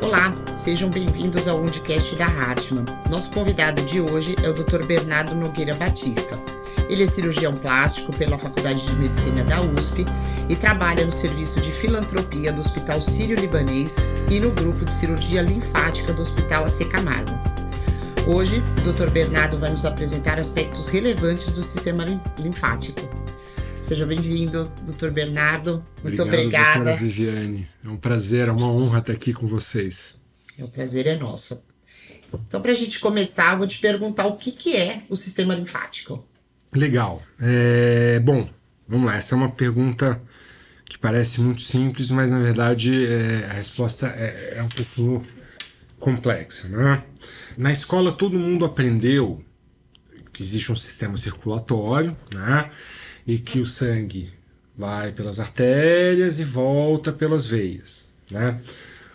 Olá, sejam bem-vindos ao Undicast da Hartmann. Nosso convidado de hoje é o Dr. Bernardo Nogueira Batista. Ele é cirurgião plástico pela Faculdade de Medicina da USP e trabalha no serviço de filantropia do Hospital Sírio-Libanês e no grupo de cirurgia linfática do Hospital AC Camargo. Hoje, o Dr. Bernardo vai nos apresentar aspectos relevantes do sistema linfático. Seja bem-vindo, doutor Bernardo. Muito Obrigado, obrigada. Doutora Viviane. É um prazer, é uma honra estar aqui com vocês. É um prazer é nosso. Então, para a gente começar, eu vou te perguntar o que, que é o sistema linfático. Legal. É, bom, vamos lá. Essa é uma pergunta que parece muito simples, mas na verdade é, a resposta é, é um pouquinho complexa. Né? Na escola, todo mundo aprendeu que existe um sistema circulatório, né? E que o sangue vai pelas artérias e volta pelas veias, né?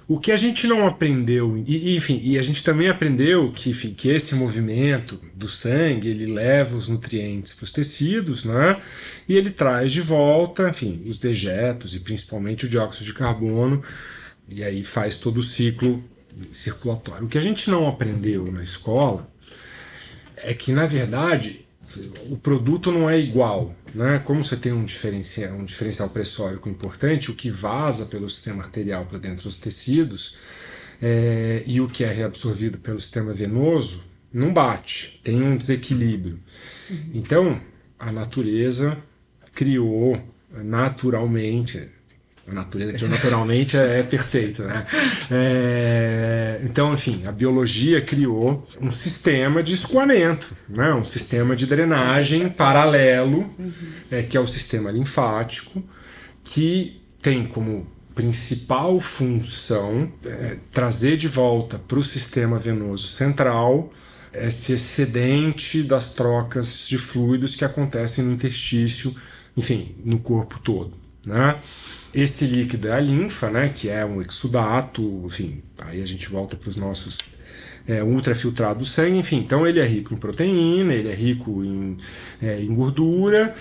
O que a gente não aprendeu, e, enfim, e a gente também aprendeu que, enfim, que esse movimento do sangue ele leva os nutrientes para os tecidos, né? E ele traz de volta, enfim, os dejetos e principalmente o dióxido de carbono, e aí faz todo o ciclo circulatório. O que a gente não aprendeu na escola é que, na verdade, o produto não é igual. Né? Como você tem um diferencial, um diferencial pressórico importante, o que vaza pelo sistema arterial para dentro dos tecidos é, e o que é reabsorvido pelo sistema venoso não bate, tem um desequilíbrio. Uhum. Então, a natureza criou naturalmente, a natureza que naturalmente é, é perfeita. Né? É, então, enfim, a biologia criou um sistema de escoamento, né? um sistema de drenagem paralelo, uhum. é, que é o sistema linfático, que tem como principal função é, trazer de volta para o sistema venoso central esse excedente das trocas de fluidos que acontecem no intestício, enfim, no corpo todo. Né? Esse líquido é a linfa, né, que é um exudato, enfim, aí a gente volta para os nossos é, do sangue, enfim, então ele é rico em proteína, ele é rico em, é, em gordura,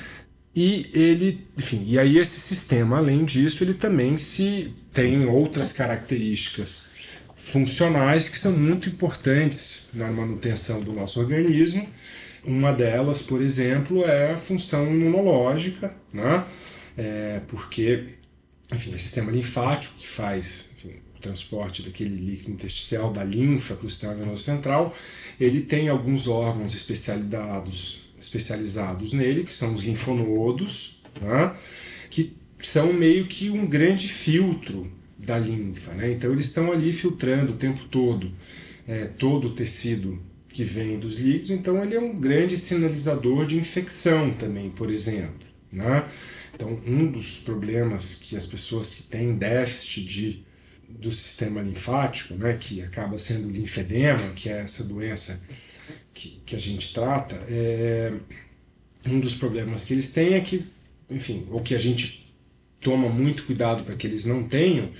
e ele, enfim, e aí esse sistema, além disso, ele também se tem outras características funcionais que são muito importantes na manutenção do nosso organismo. Uma delas, por exemplo, é a função imunológica, né? É, porque enfim, o sistema linfático que faz enfim, o transporte daquele líquido intersticial da linfa para o sistema venoso central, ele tem alguns órgãos especializados, especializados nele, que são os linfonodos, né, que são meio que um grande filtro da linfa. Né? Então eles estão ali filtrando o tempo todo é, todo o tecido que vem dos líquidos, então ele é um grande sinalizador de infecção também, por exemplo. Né? Então, um dos problemas que as pessoas que têm déficit de, do sistema linfático, né, que acaba sendo linfedema, que é essa doença que, que a gente trata, é, um dos problemas que eles têm é que, enfim, ou que a gente toma muito cuidado para que eles não tenham,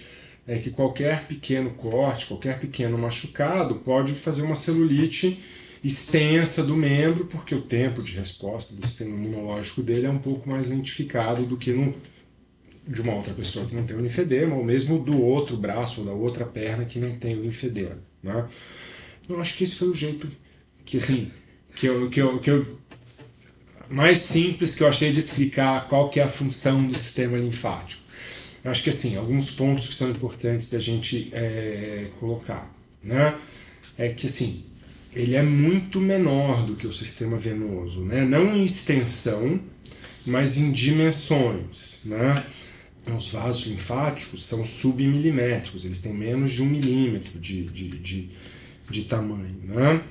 é que qualquer pequeno corte, qualquer pequeno machucado pode fazer uma celulite extensa do membro, porque o tempo de resposta do sistema imunológico dele é um pouco mais lentificado do que no, de uma outra pessoa que não tem o linfedema, ou mesmo do outro braço ou da outra perna que não tem o linfedema. Né? Eu acho que esse foi o jeito que, assim, que eu, que eu, que eu mais simples que eu achei de explicar qual que é a função do sistema linfático. Acho que assim, alguns pontos que são importantes da gente é, colocar, né? É que assim, ele é muito menor do que o sistema venoso, né? não em extensão, mas em dimensões. Né? Os vasos linfáticos são submilimétricos, eles têm menos de um milímetro de, de, de, de tamanho. Né?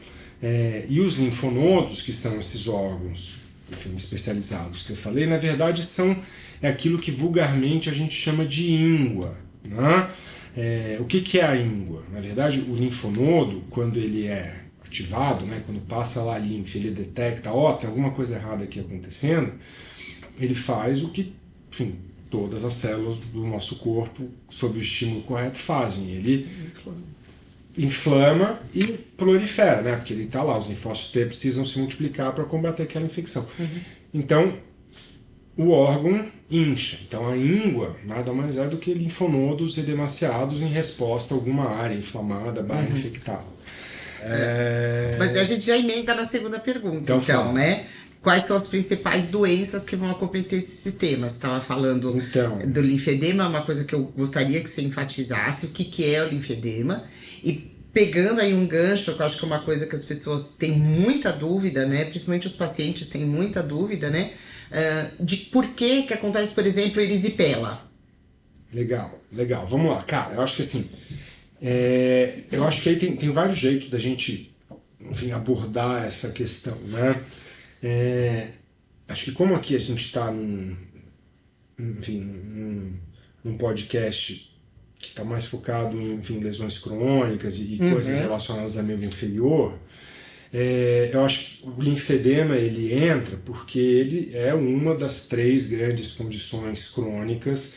É, e os linfonodos, que são esses órgãos enfim, especializados que eu falei, na verdade são é aquilo que vulgarmente a gente chama de íngua. Né? É, o que, que é a íngua? Na verdade, o linfonodo, quando ele é ativado, né, quando passa lá a linfa, ele detecta, ó, oh, tem alguma coisa errada aqui acontecendo, ele faz o que, enfim, todas as células do nosso corpo, sob o estímulo correto, fazem. Ele inflama e prolifera, né? Porque ele está lá, os linfócitos T precisam se multiplicar para combater aquela infecção. Uhum. Então, o órgão incha. Então a íngua nada mais é do que linfonodos edemaciados em resposta a alguma área inflamada, barra uhum. infectada. É... Mas a gente já emenda na segunda pergunta, então, então né? Quais são as principais doenças que vão acometer esse sistema? Você estava falando então. do linfedema, uma coisa que eu gostaria que você enfatizasse, o que, que é o linfedema. E pegando aí um gancho, que eu acho que é uma coisa que as pessoas têm muita dúvida, né? Principalmente os pacientes têm muita dúvida, né? Uh, de por que que acontece, por exemplo, erisipela. Legal, legal. Vamos lá, cara. Eu acho que assim, é, eu acho que aí tem, tem vários jeitos da gente, enfim, abordar essa questão, né? É, acho que como aqui a gente está num, enfim, num, num podcast que está mais focado em enfim, lesões crônicas e, uhum. coisas relacionadas a membro inferior, é, eu acho que o linfedema ele entra porque ele é uma das três grandes condições crônicas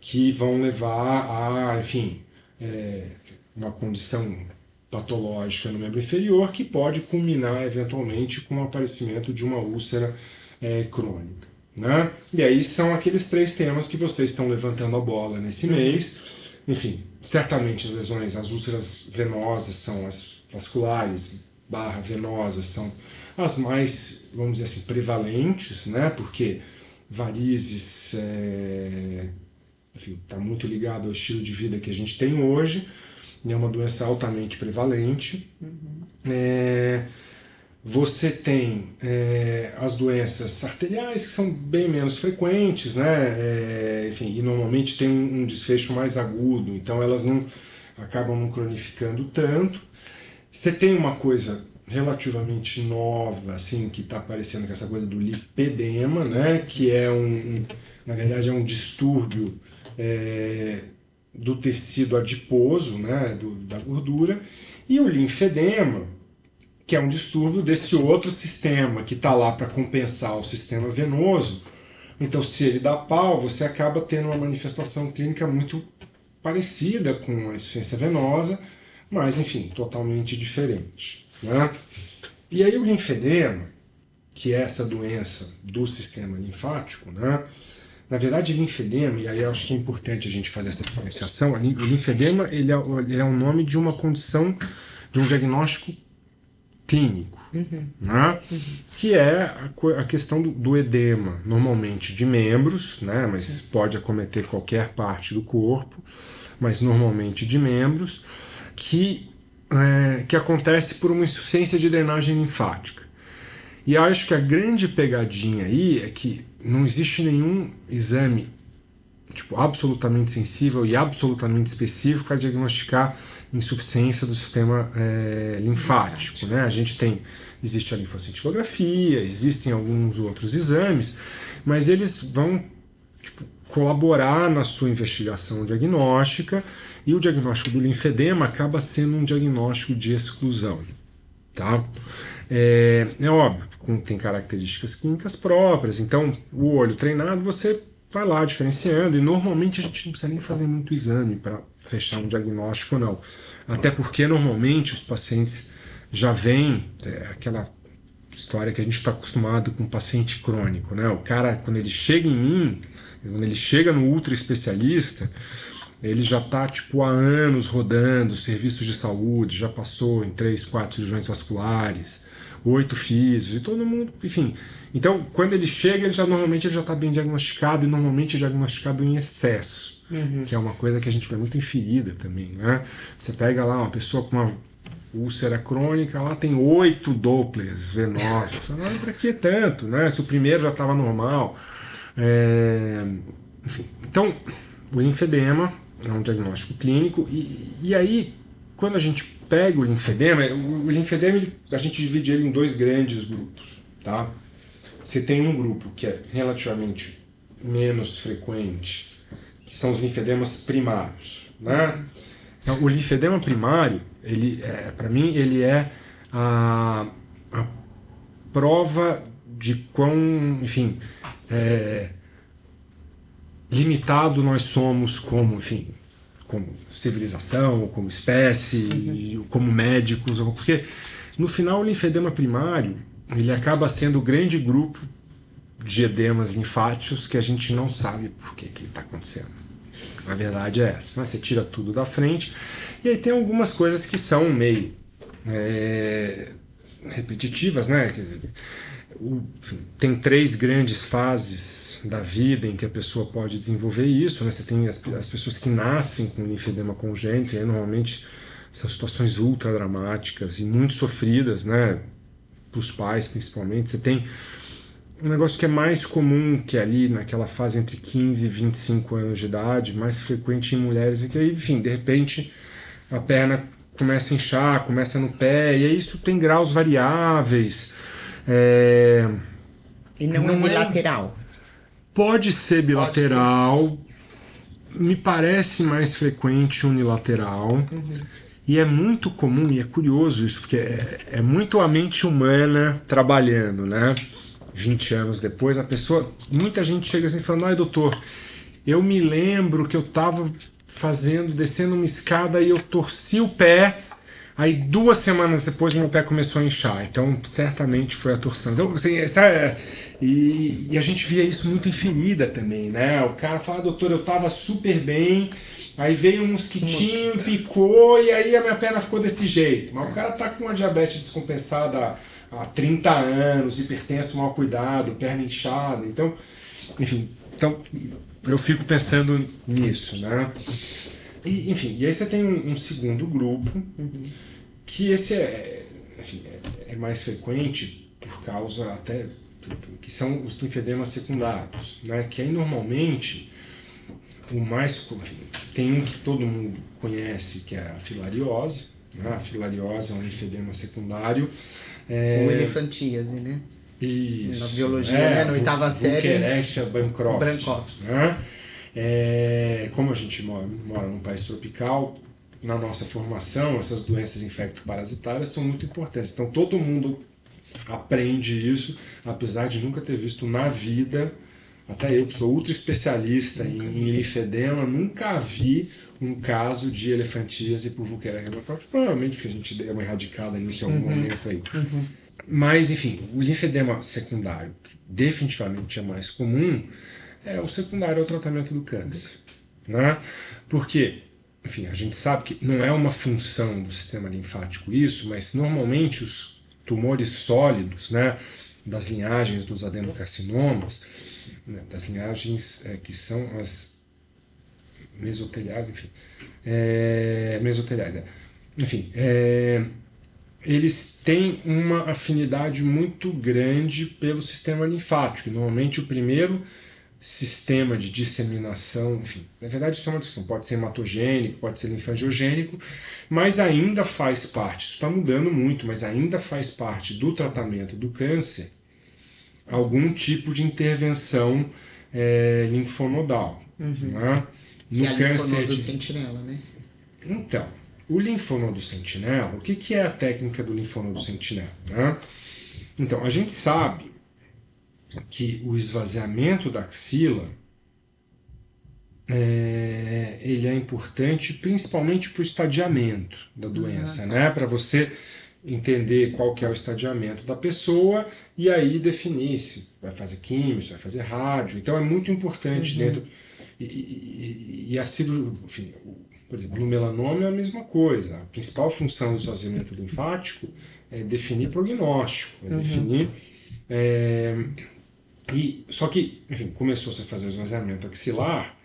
que vão levar a, enfim, é, uma condição patológica no membro inferior que pode culminar eventualmente com o aparecimento de uma úlcera é, crônica. Né? E aí são aqueles três temas que vocês estão levantando a bola nesse Sim. mês. Enfim, certamente as lesões, as úlceras venosas são as vasculares, barra venosas são as mais, vamos dizer assim, prevalentes, né? Porque varizes é, está muito ligado ao estilo de vida que a gente tem hoje, é uma doença altamente prevalente. Uhum. É, você tem é, as doenças arteriais que são bem menos frequentes, né? É, enfim, e normalmente tem um, um desfecho mais agudo, então elas não acabam não cronificando tanto. Você tem uma coisa relativamente nova, assim, que está aparecendo com essa coisa do lipedema, né? Que é um, um na verdade é um distúrbio é, do tecido adiposo, né? Do, da gordura, e o linfedema, que é um distúrbio desse outro sistema que está lá para compensar o sistema venoso. Então, se ele dá pau, você acaba tendo uma manifestação clínica muito parecida com a insuficiência venosa, mas enfim, totalmente diferente. Né? E aí o linfedema, que é essa doença do sistema linfático, né? Na verdade linfedema, e aí eu acho que é importante a gente fazer essa diferenciação, o linfedema ele é, ele é o nome de uma condição, de um diagnóstico clínico, uhum. Né? Uhum. que é a, a questão do, do, edema, normalmente de membros, né? mas Sim. pode acometer qualquer parte do corpo, mas normalmente de membros, que, é, que acontece por uma insuficiência de drenagem linfática. E acho que a grande pegadinha aí é que não existe nenhum exame tipo, absolutamente sensível e absolutamente específico para diagnosticar insuficiência do sistema é, linfático. Né? A gente tem, existe a linfocintilografia, existem alguns outros exames, mas eles vão tipo, colaborar na sua investigação diagnóstica e o diagnóstico do linfedema acaba sendo um diagnóstico de exclusão. Tá? É, é óbvio, tem características clínicas próprias, então o olho treinado você vai lá diferenciando e normalmente a gente não precisa nem fazer muito exame para fechar um diagnóstico não. Até porque normalmente os pacientes já vêm é, aquela história que a gente está acostumado com paciente crônico, né? O cara quando ele chega em mim quando ele chega no ultra especialista, ele já está tipo há anos rodando serviços de saúde, já passou em três, quatro cirurgiões vasculares, oito físios e todo mundo, enfim. Então, quando ele chega, ele já normalmente ele já está bem diagnosticado e normalmente diagnosticado em excesso, uhum. que é uma coisa que a gente vê muito em ferida também, né? Você pega lá uma pessoa com uma úlcera crônica, lá tem oito Dopplers venosos. Você fala, para que tanto, né? Se o primeiro já estava normal. É, enfim, então, o linfedema é um diagnóstico clínico e, e aí, quando a gente pega o linfedema, o, o linfedema ele, a gente divide ele em dois grandes grupos, tá? Você tem um grupo que é relativamente menos frequente, que são os linfedemas primários, né? Então, o linfedema primário, ele, é, para mim, ele é a, a prova de quão, enfim, é, limitado nós somos como, enfim, como civilização, como espécie, uhum. como médicos, porque no final o linfedema primário ele acaba sendo o grande grupo de edemas linfáticos que a gente não sabe por que está acontecendo. A verdade é essa. Né? Você tira tudo da frente. E aí tem algumas coisas que são meio é, repetitivas, né? Tem três grandes fases da vida em que a pessoa pode desenvolver isso. Né? Você tem as, as pessoas que nascem com linfedema congênito, e aí normalmente são situações ultra dramáticas e muito sofridas, né? Para os pais, principalmente. Você tem um negócio que é mais comum que é ali naquela fase entre 15 e 25 anos de idade, mais frequente em mulheres, e que aí, enfim, de repente a perna começa a inchar, começa no pé, e aí isso tem graus variáveis. É... E não, não é bilateral? Pode ser bilateral, Pode ser. me parece mais frequente unilateral. Uhum. E é muito comum, e é curioso isso, porque é, é muito a mente humana trabalhando, né? 20 anos depois, a pessoa. Muita gente chega assim falando, ai doutor, eu me lembro que eu estava fazendo, descendo uma escada e eu torci o pé. Aí duas semanas depois meu pé começou a inchar. Então certamente foi a torção. Então, assim, essa e, e, a gente via isso muito em ferida também, né? O cara fala, doutor, eu tava super bem, aí veio um mosquitinho, picou e aí a minha perna ficou desse jeito. Mas o cara tá com uma diabetes descompensada há 30 anos, hipertenso, mal cuidado, perna inchada. Então, enfim, então eu fico pensando nisso, né? E, enfim, e aí você tem um, um segundo grupo, uhum. que esse é, enfim, é, é, mais frequente por causa até que são os linfedemas secundários, né? Que aí normalmente o mais enfim, tem um que todo mundo conhece que é a filariose, né? A filariose é um linfedema secundário é... O elefantíase, né? Isso. Na biologia, é, né? Na oitava série. Bancroft. Bancroft. Né? É, como a gente mora, mora num país tropical, na nossa formação, essas doenças infecto-parasitárias são muito importantes. Então todo mundo aprende isso, apesar de nunca ter visto na vida, até eu que sou ultra especialista em, em linfedema, nunca vi um caso de elefantíase por Bancroft, provavelmente porque a gente deu uma erradicada nisso em algum uhum. momento aí. Uhum. Mas, enfim, o linfedema secundário, que definitivamente é mais comum, é o secundário ao tratamento do câncer. Né? Porque, enfim, a gente sabe que não é uma função do sistema linfático isso, mas normalmente os tumores sólidos, né, das linhagens dos adenocarcinomas, né, das linhagens é, que são as mesoteliais, enfim. É, mesoteliais, é. Enfim, é, eles têm uma afinidade muito grande pelo sistema linfático. Normalmente o primeiro sistema de disseminação, enfim, na verdade isso é uma discussão, pode ser hematogênico, pode ser linfangiogênico, mas ainda faz parte, isso está mudando muito, mas ainda faz parte do tratamento do câncer algum tipo de intervenção é, linfonodal. Uhum. Né? No é câncer de... sentinela, né? Então, o linfonodo sentinela, o que, que é a técnica do linfonodo sentinela? Né? Então, a gente sabe que o esvaziamento da axila é, ele é importante principalmente para o estadiamento da doença, ah, tá. né? Para você entender qual que é o estadiamento da pessoa e aí definir se vai fazer química, se vai fazer rádio. Então é muito importante uhum. dentro e, e, e a cirurgia, enfim, por exemplo, no melanoma é a mesma coisa. A principal função do esvaziamento linfático é definir prognóstico, é uhum. definir. É, e, só que, enfim, começou -se a fazer o esvaziamento axilar,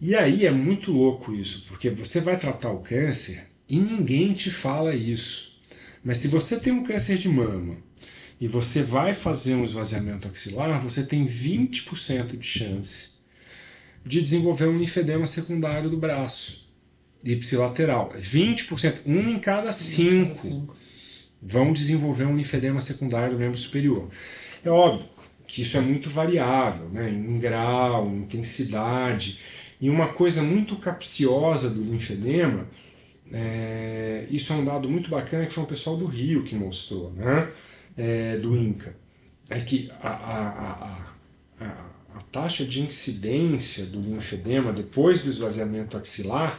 e aí é muito louco isso, porque você vai tratar o câncer e ninguém te fala isso. Mas se você tem um câncer de mama e você vai fazer um esvaziamento axilar, você tem 20% de chance de desenvolver um linfedema secundário do braço, ipsilateral. 20%, um em cada cinco vão desenvolver um linfedema secundário do membro superior. É óbvio que isso é muito variável, né? em grau, em intensidade. E uma coisa muito capciosa do linfedema, é, isso é um dado muito bacana que foi o pessoal do Rio que mostrou, né? É, do INCA, é que a, a, a, a a taxa de incidência do linfedema depois do esvaziamento axilar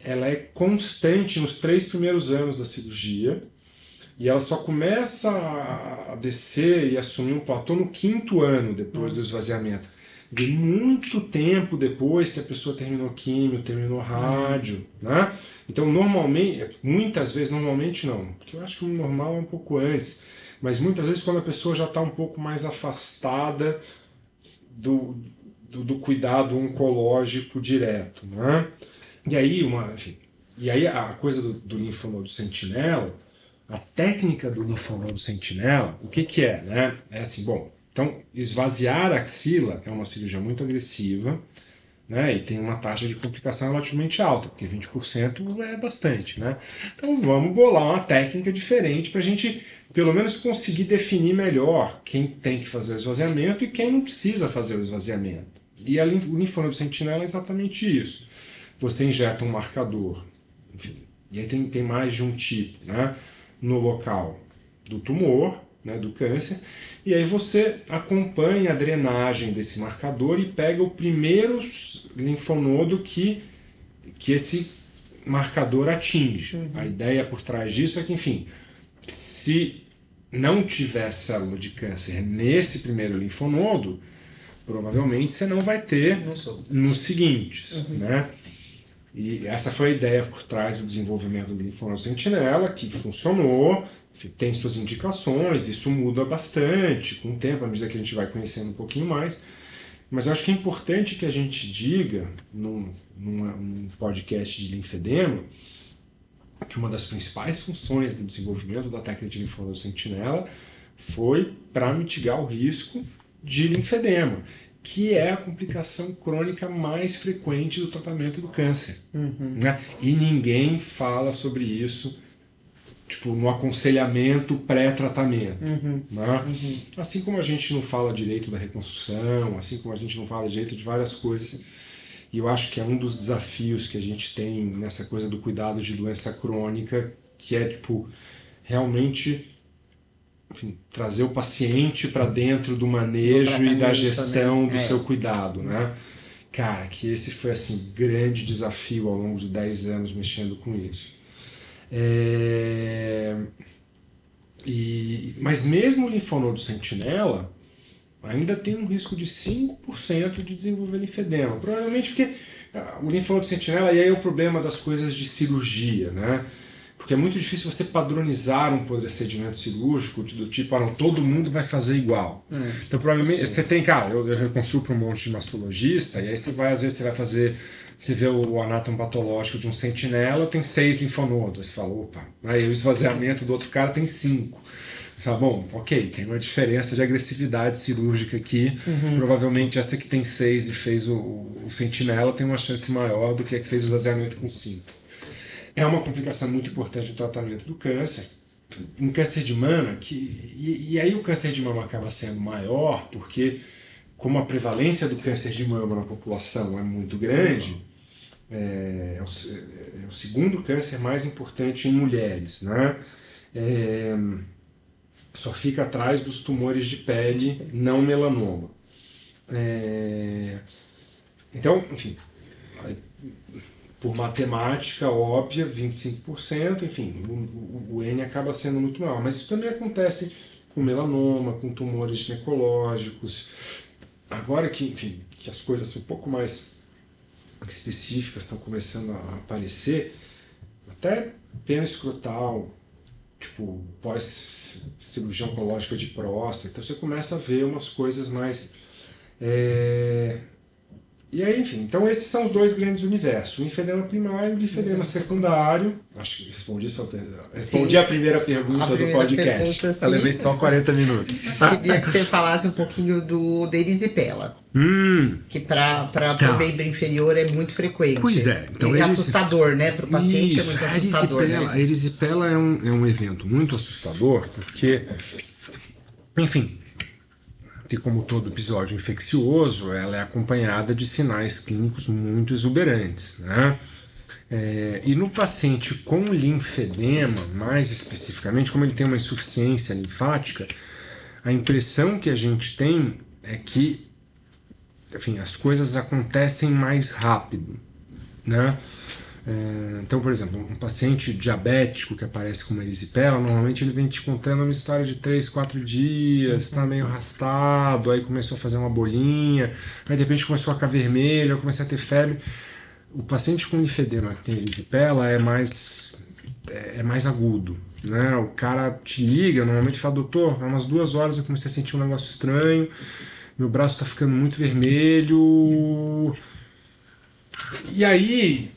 ela é constante nos três primeiros anos da cirurgia, E ela só começa a descer e assumir um platô no quinto ano depois do esvaziamento. De muito tempo depois que a pessoa terminou químio, terminou rádio, né? Então, normalmente, muitas vezes, normalmente não, porque eu acho que o normal é um pouco antes, mas muitas vezes quando a pessoa já está um pouco mais afastada do, do, do, cuidado oncológico direto, né? E aí, uma, enfim, e aí a coisa do, do linfonodo sentinela, a técnica do linfonodo sentinela, o que que é, né? É assim, bom, então, esvaziar a axila é uma cirurgia muito agressiva né, e tem uma taxa de complicação relativamente alta, porque 20% é bastante. Né? Então, vamos bolar uma técnica diferente para a gente, pelo menos, conseguir definir melhor quem tem que fazer o esvaziamento e quem não precisa fazer o esvaziamento. E a, o linfonodo sentinela é exatamente isso. Você injeta um marcador, enfim, e aí tem, tem mais de um tipo, né, no local do tumor, né, do câncer, e aí você acompanha a drenagem desse marcador e pega o primeiro linfonodo que, que esse marcador atinge. Uhum. A ideia por trás disso é que, enfim, se não tiver célula de câncer nesse primeiro linfonodo, provavelmente você não vai ter nos seguintes, uhum. né? E essa foi a ideia por trás do desenvolvimento do linfonodo sentinela, que funcionou, tem suas indicações, isso muda bastante com o tempo, à medida que a gente vai conhecendo um pouquinho mais. Mas eu acho que é importante que a gente diga, num, num podcast de linfedema, que uma das principais funções do desenvolvimento da técnica de linfonodo sentinela foi para mitigar o risco de linfedema, que é a complicação crônica mais frequente do tratamento do câncer. Uhum. Né? E ninguém fala sobre isso tipo, no aconselhamento pré-tratamento. Uhum. Né? Uhum. Assim como a gente não fala direito da reconstrução, assim como a gente não fala direito de várias coisas. E eu acho que é um dos desafios que a gente tem nessa coisa do cuidado de doença crônica, que é, tipo, realmente enfim, trazer o paciente para dentro do manejo do e da gestão também. do é. seu cuidado, né? Cara, que esse foi, assim, grande desafio ao longo de 10 anos mexendo com isso. É... E, mas mesmo o linfonodo sentinela ainda tem um risco de 5% de desenvolver linfedema. Provavelmente porque ah, o linfonodo sentinela, e aí é o problema das coisas de cirurgia, né? Porque é muito difícil você padronizar um procedimento cirúrgico do tipo, ah, não, todo mundo vai fazer igual. É, então, provavelmente, você tem, cara, eu, eu reconstruo para um monte de mastologista, e aí você vai, às vezes, você vai fazer você vê o anátomo patológico de um sentinela, tem seis linfonodos. Você fala, opa, aí o esvaziamento do outro cara tem cinco. Você fala, bom, ok, tem uma diferença de agressividade cirúrgica aqui. Uhum. Provavelmente essa que tem seis e fez o, o, sentinela tem uma chance maior do que a que fez o esvaziamento com cinco. É uma complicação muito importante do tratamento do câncer. Um câncer de mama, que, e, e aí o câncer de mama acaba sendo maior porque como a prevalência do câncer de mama na população é muito grande, é, é, o, é, o, segundo câncer mais importante em mulheres, né? É, só fica atrás dos tumores de pele não melanoma. É, então, enfim, por matemática óbvia, 25%, enfim, o, o, N acaba sendo muito maior. Mas isso também acontece com melanoma, com tumores ginecológicos. Agora que, enfim, que as coisas são um pouco mais específicas estão começando a aparecer, até pena escrotal, tipo pós-cirurgia oncológica de próstata, então você começa a ver umas coisas mais. É... E aí, enfim, então esses são os dois grandes universos, o linfedema primário e o linfedema secundário. Acho que respondi, só, respondi a primeira pergunta a primeira do podcast. Pergunta, Eu levei só 40 minutos. Queria que você falasse um pouquinho do Derisipela. Hum. Que para tá. o membro inferior é muito frequente. Pois é. Então, é assustador, né? Para o paciente Isso, é muito assustador. A erisipela, né? a erisipela é, um, é um evento muito assustador, porque, enfim, como todo episódio infeccioso, ela é acompanhada de sinais clínicos muito exuberantes, né? É, e no paciente com linfedema, mais especificamente, como ele tem uma insuficiência linfática, a impressão que a gente tem é que enfim, as coisas acontecem mais rápido, né? É, então, por exemplo, um paciente diabético que aparece com uma erisipela, normalmente ele vem te contando uma história de 3, 4 dias, está meio arrastado, aí começou a fazer uma bolinha, aí de repente começou a ficar vermelho, aí comecei a ter febre. O paciente com linfedema que tem erisipela é mais, é mais agudo. Né? O cara te liga, normalmente fala, doutor, há umas duas horas eu comecei a sentir um negócio estranho, meu braço está ficando muito vermelho. E aí,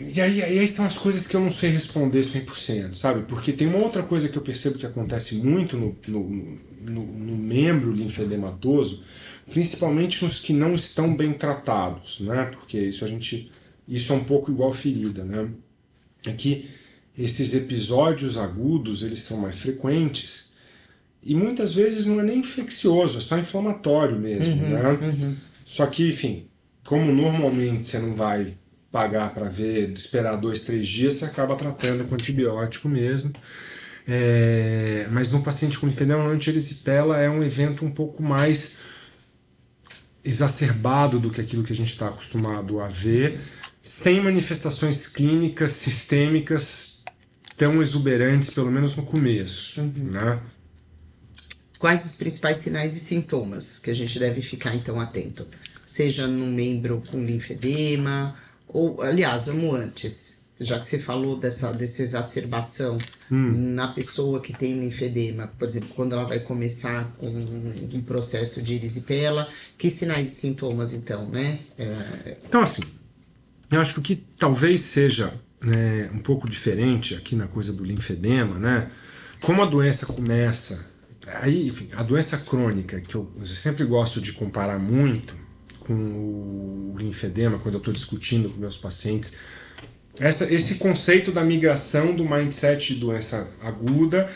e aí, e aí são as coisas que eu não sei responder 100%, sabe? Porque tem uma outra coisa que eu percebo que acontece muito no, no, no, no membro linfedematoso, principalmente nos que não estão bem tratados, né? Porque isso a gente isso é um pouco igual ferida, né? É que esses episódios agudos, eles são mais frequentes e muitas vezes não é nem infeccioso, é só inflamatório mesmo, uhum, né? Uhum. Só que, enfim, como normalmente você não vai pagar para ver, esperar dois, três dias, você acaba tratando com antibiótico mesmo. É, mas no paciente com linfedema antierisipela é um evento um pouco mais exacerbado do que aquilo que a gente está acostumado a ver, sem manifestações clínicas sistêmicas tão exuberantes, pelo menos no começo. Uhum. Né? Quais os principais sinais e sintomas que a gente deve ficar então atento? Seja no membro com linfedema, ou, aliás, vamos antes, já que você falou dessa, dessa exacerbação hum. na pessoa que tem linfedema, por exemplo, quando ela vai começar com um processo de erisipela, que sinais e sintomas então, né? É... Então, assim, eu acho que o que talvez seja né, um pouco diferente aqui na coisa do linfedema, né? Como a doença começa, aí, enfim, a doença crônica, que eu, eu sempre gosto de comparar muito, com o linfedema, quando eu estou discutindo com meus pacientes, essa, esse conceito da migração do mindset de doença aguda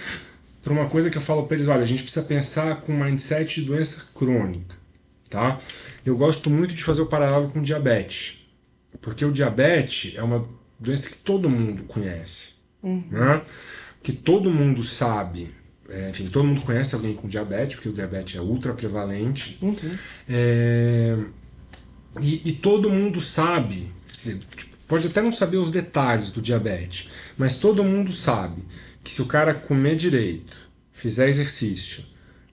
para uma coisa que eu falo para eles, olha, a gente precisa pensar com mindset de doença crônica, tá? Eu gosto muito de fazer o paralelo com diabetes, porque o diabetes é uma doença que todo mundo conhece, uhum. né? Que todo mundo sabe é, enfim, todo mundo conhece alguém com diabetes, porque o diabetes é ultra prevalente. Uhum. É, e, e, todo mundo sabe, tipo, pode até não saber os detalhes do diabetes, mas todo mundo sabe que se o cara comer direito, fizer exercício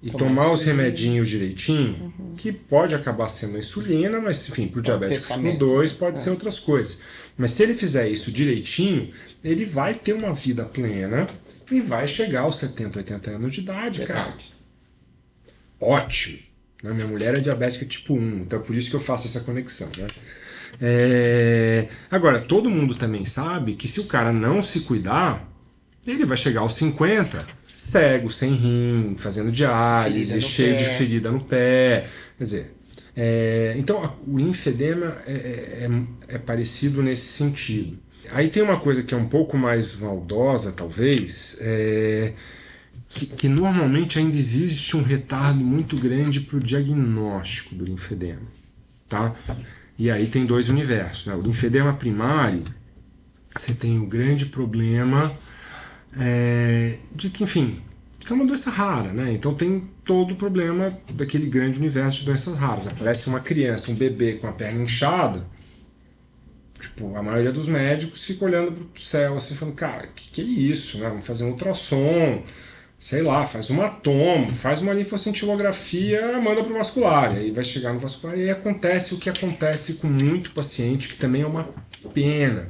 e Tomar tomar os remedinhos direitinho, uhum. que pode acabar sendo insulina, mas enfim, para o diabetes tipo 2 pode é. ser outras coisas. Mas se ele fizer isso direitinho, ele vai ter uma vida plena e vai chegar aos 70, 80 anos de idade, Verdade. cara. Ótimo. Né? Minha mulher é diabética tipo 1, então é por isso que eu faço essa conexão. Né? É... Agora, todo mundo também sabe que se o cara não se cuidar, ele vai chegar aos 50 cego, sem rim, fazendo diálise, cheio pé. de ferida no pé. Quer dizer, é... então o linfedema é, é, é, é parecido nesse sentido. Aí tem uma coisa que é um pouco mais maldosa, talvez, é, que, que, normalmente ainda existe um retardo muito grande para o diagnóstico do linfedema. Tá? E aí tem dois universos. Né? O linfedema primário, você tem o grande problema é, de que, enfim, que é uma doença rara, né? Então tem todo o problema daquele grande universo de doenças raras. Aparece uma criança, um bebê com a perna inchada, Tipo, a maioria dos médicos fica olhando pro céu assim, falando, cara, que que é isso, né? Vamos fazer um ultrassom, sei lá, faz uma tomo, faz uma linfocintilografia, manda pro vascular, e aí vai chegar no vascular e aí acontece o que acontece com muito paciente, que também é uma pena,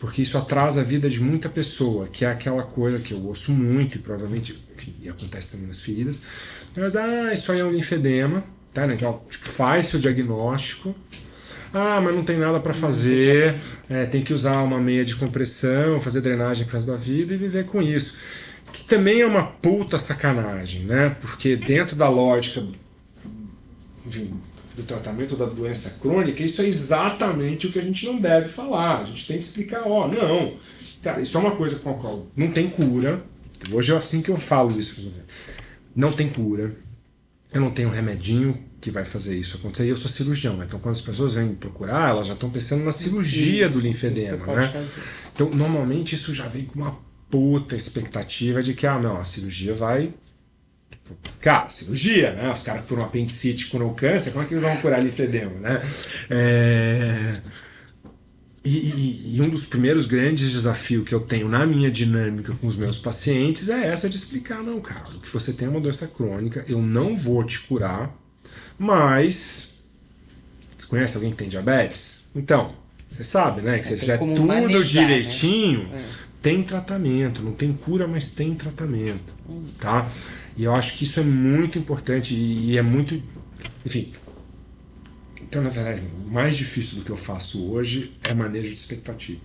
porque isso atrasa a vida de muita pessoa, que é aquela coisa que eu ouço muito e provavelmente enfim, e acontece também nas feridas, mas ah, isso aí é um linfedema, tá, né? Então, faz seu diagnóstico, ah, mas não tem nada para fazer, é, tem que usar uma meia de compressão, fazer drenagem para da vida e viver com isso. Que também é uma puta sacanagem, né? Porque dentro da lógica do tratamento da doença crônica, isso é exatamente o que a gente não deve falar. A gente tem que explicar, ó, não. Cara, isso é uma coisa com a qual não tem cura. Hoje é assim que eu falo isso. Não tem cura. Eu não tenho remedinho que vai fazer isso acontecer. E eu sou cirurgião, então quando as pessoas vêm me procurar, elas já estão pensando na cirurgia isso, do linfedema, né? Então, normalmente isso já vem com uma puta expectativa de que, ah, não, a cirurgia vai. Tipo, cara, cirurgia, né? Os caras por um apendicite curam câncer, como é que eles vão curar linfedema, né? É... e, e, e, um dos primeiros grandes desafios que eu tenho na minha dinâmica com os meus pacientes é essa de explicar, não, cara, que você tem uma doença crônica, eu não vou te curar, mas você conhece alguém que tem diabetes? Então, você sabe, né? Que se fizer tudo manejar, né? direitinho, né? tem tratamento. Não tem cura, mas tem tratamento. Isso. Tá? E eu acho que isso é muito importante e é muito. Enfim, então, na verdade, o mais difícil do que eu faço hoje é manejo de expectativa.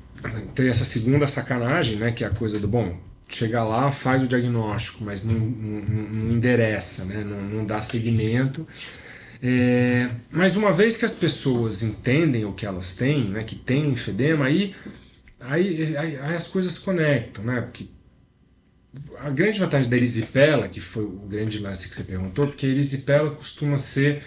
Tem essa segunda sacanagem, né, que é a coisa do, bom, chega lá, faz o diagnóstico, mas não, não, não endereça, né, não, não dá seguimento. É, mas uma vez que as pessoas entendem o que elas têm, né, que tem enfedema, aí, aí, aí, aí as coisas conectam, né, porque a grande vantagem da erisipela, que foi o grande lance que você perguntou, porque a erisipela costuma ser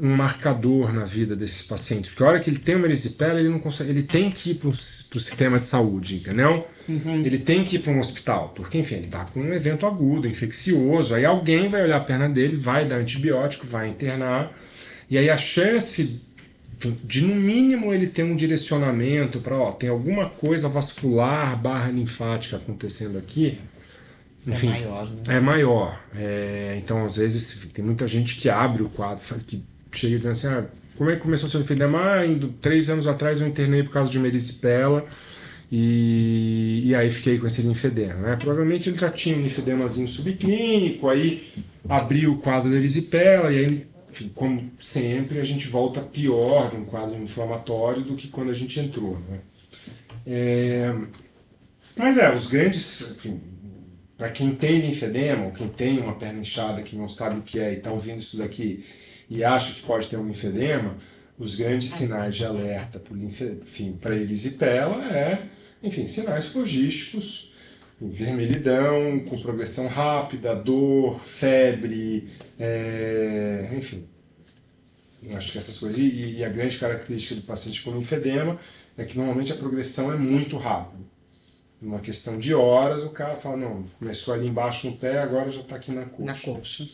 um marcador na vida desses pacientes. Porque a hora que ele tem uma erisipela, ele não consegue, ele tem que ir para o sistema de saúde, entendeu? Uhum. Ele tem que ir para um hospital, porque enfim, ele está com um evento agudo, infeccioso. Aí alguém vai olhar a perna dele, vai dar antibiótico, vai internar, e aí a chance de no mínimo ele ter um direcionamento para, ó, tem alguma coisa vascular barra linfática acontecendo aqui Enfim, é maior, né? É maior. É, então, às vezes, tem muita gente que abre o quadro, que chega dizendo assim: ah, como é que começou seu linfedema? Ah, indo, três anos atrás eu internei por causa de uma erisipela e, e aí fiquei com esse linfedema. Né? Provavelmente ele já tinha um linfedemazinho subclínico, aí abriu o quadro da erisipela e aí, enfim, como sempre, a gente volta pior de um quadro inflamatório do que quando a gente entrou. Né? É, mas é, os grandes. Enfim, para quem tem linfedema, ou quem tem uma perna inchada que não sabe o que é e está ouvindo isso daqui e acha que pode ter um linfedema, os grandes sinais de alerta para erisipela é, enfim, sinais flogísticos, vermelhidão, com progressão rápida, dor, febre, é, enfim. Acho que essas coisas. E, e a grande característica do paciente com linfedema é que normalmente a progressão é muito rápida numa questão de horas, o cara fala, não, começou ali embaixo no pé, agora já está aqui na coxa. Na coxa.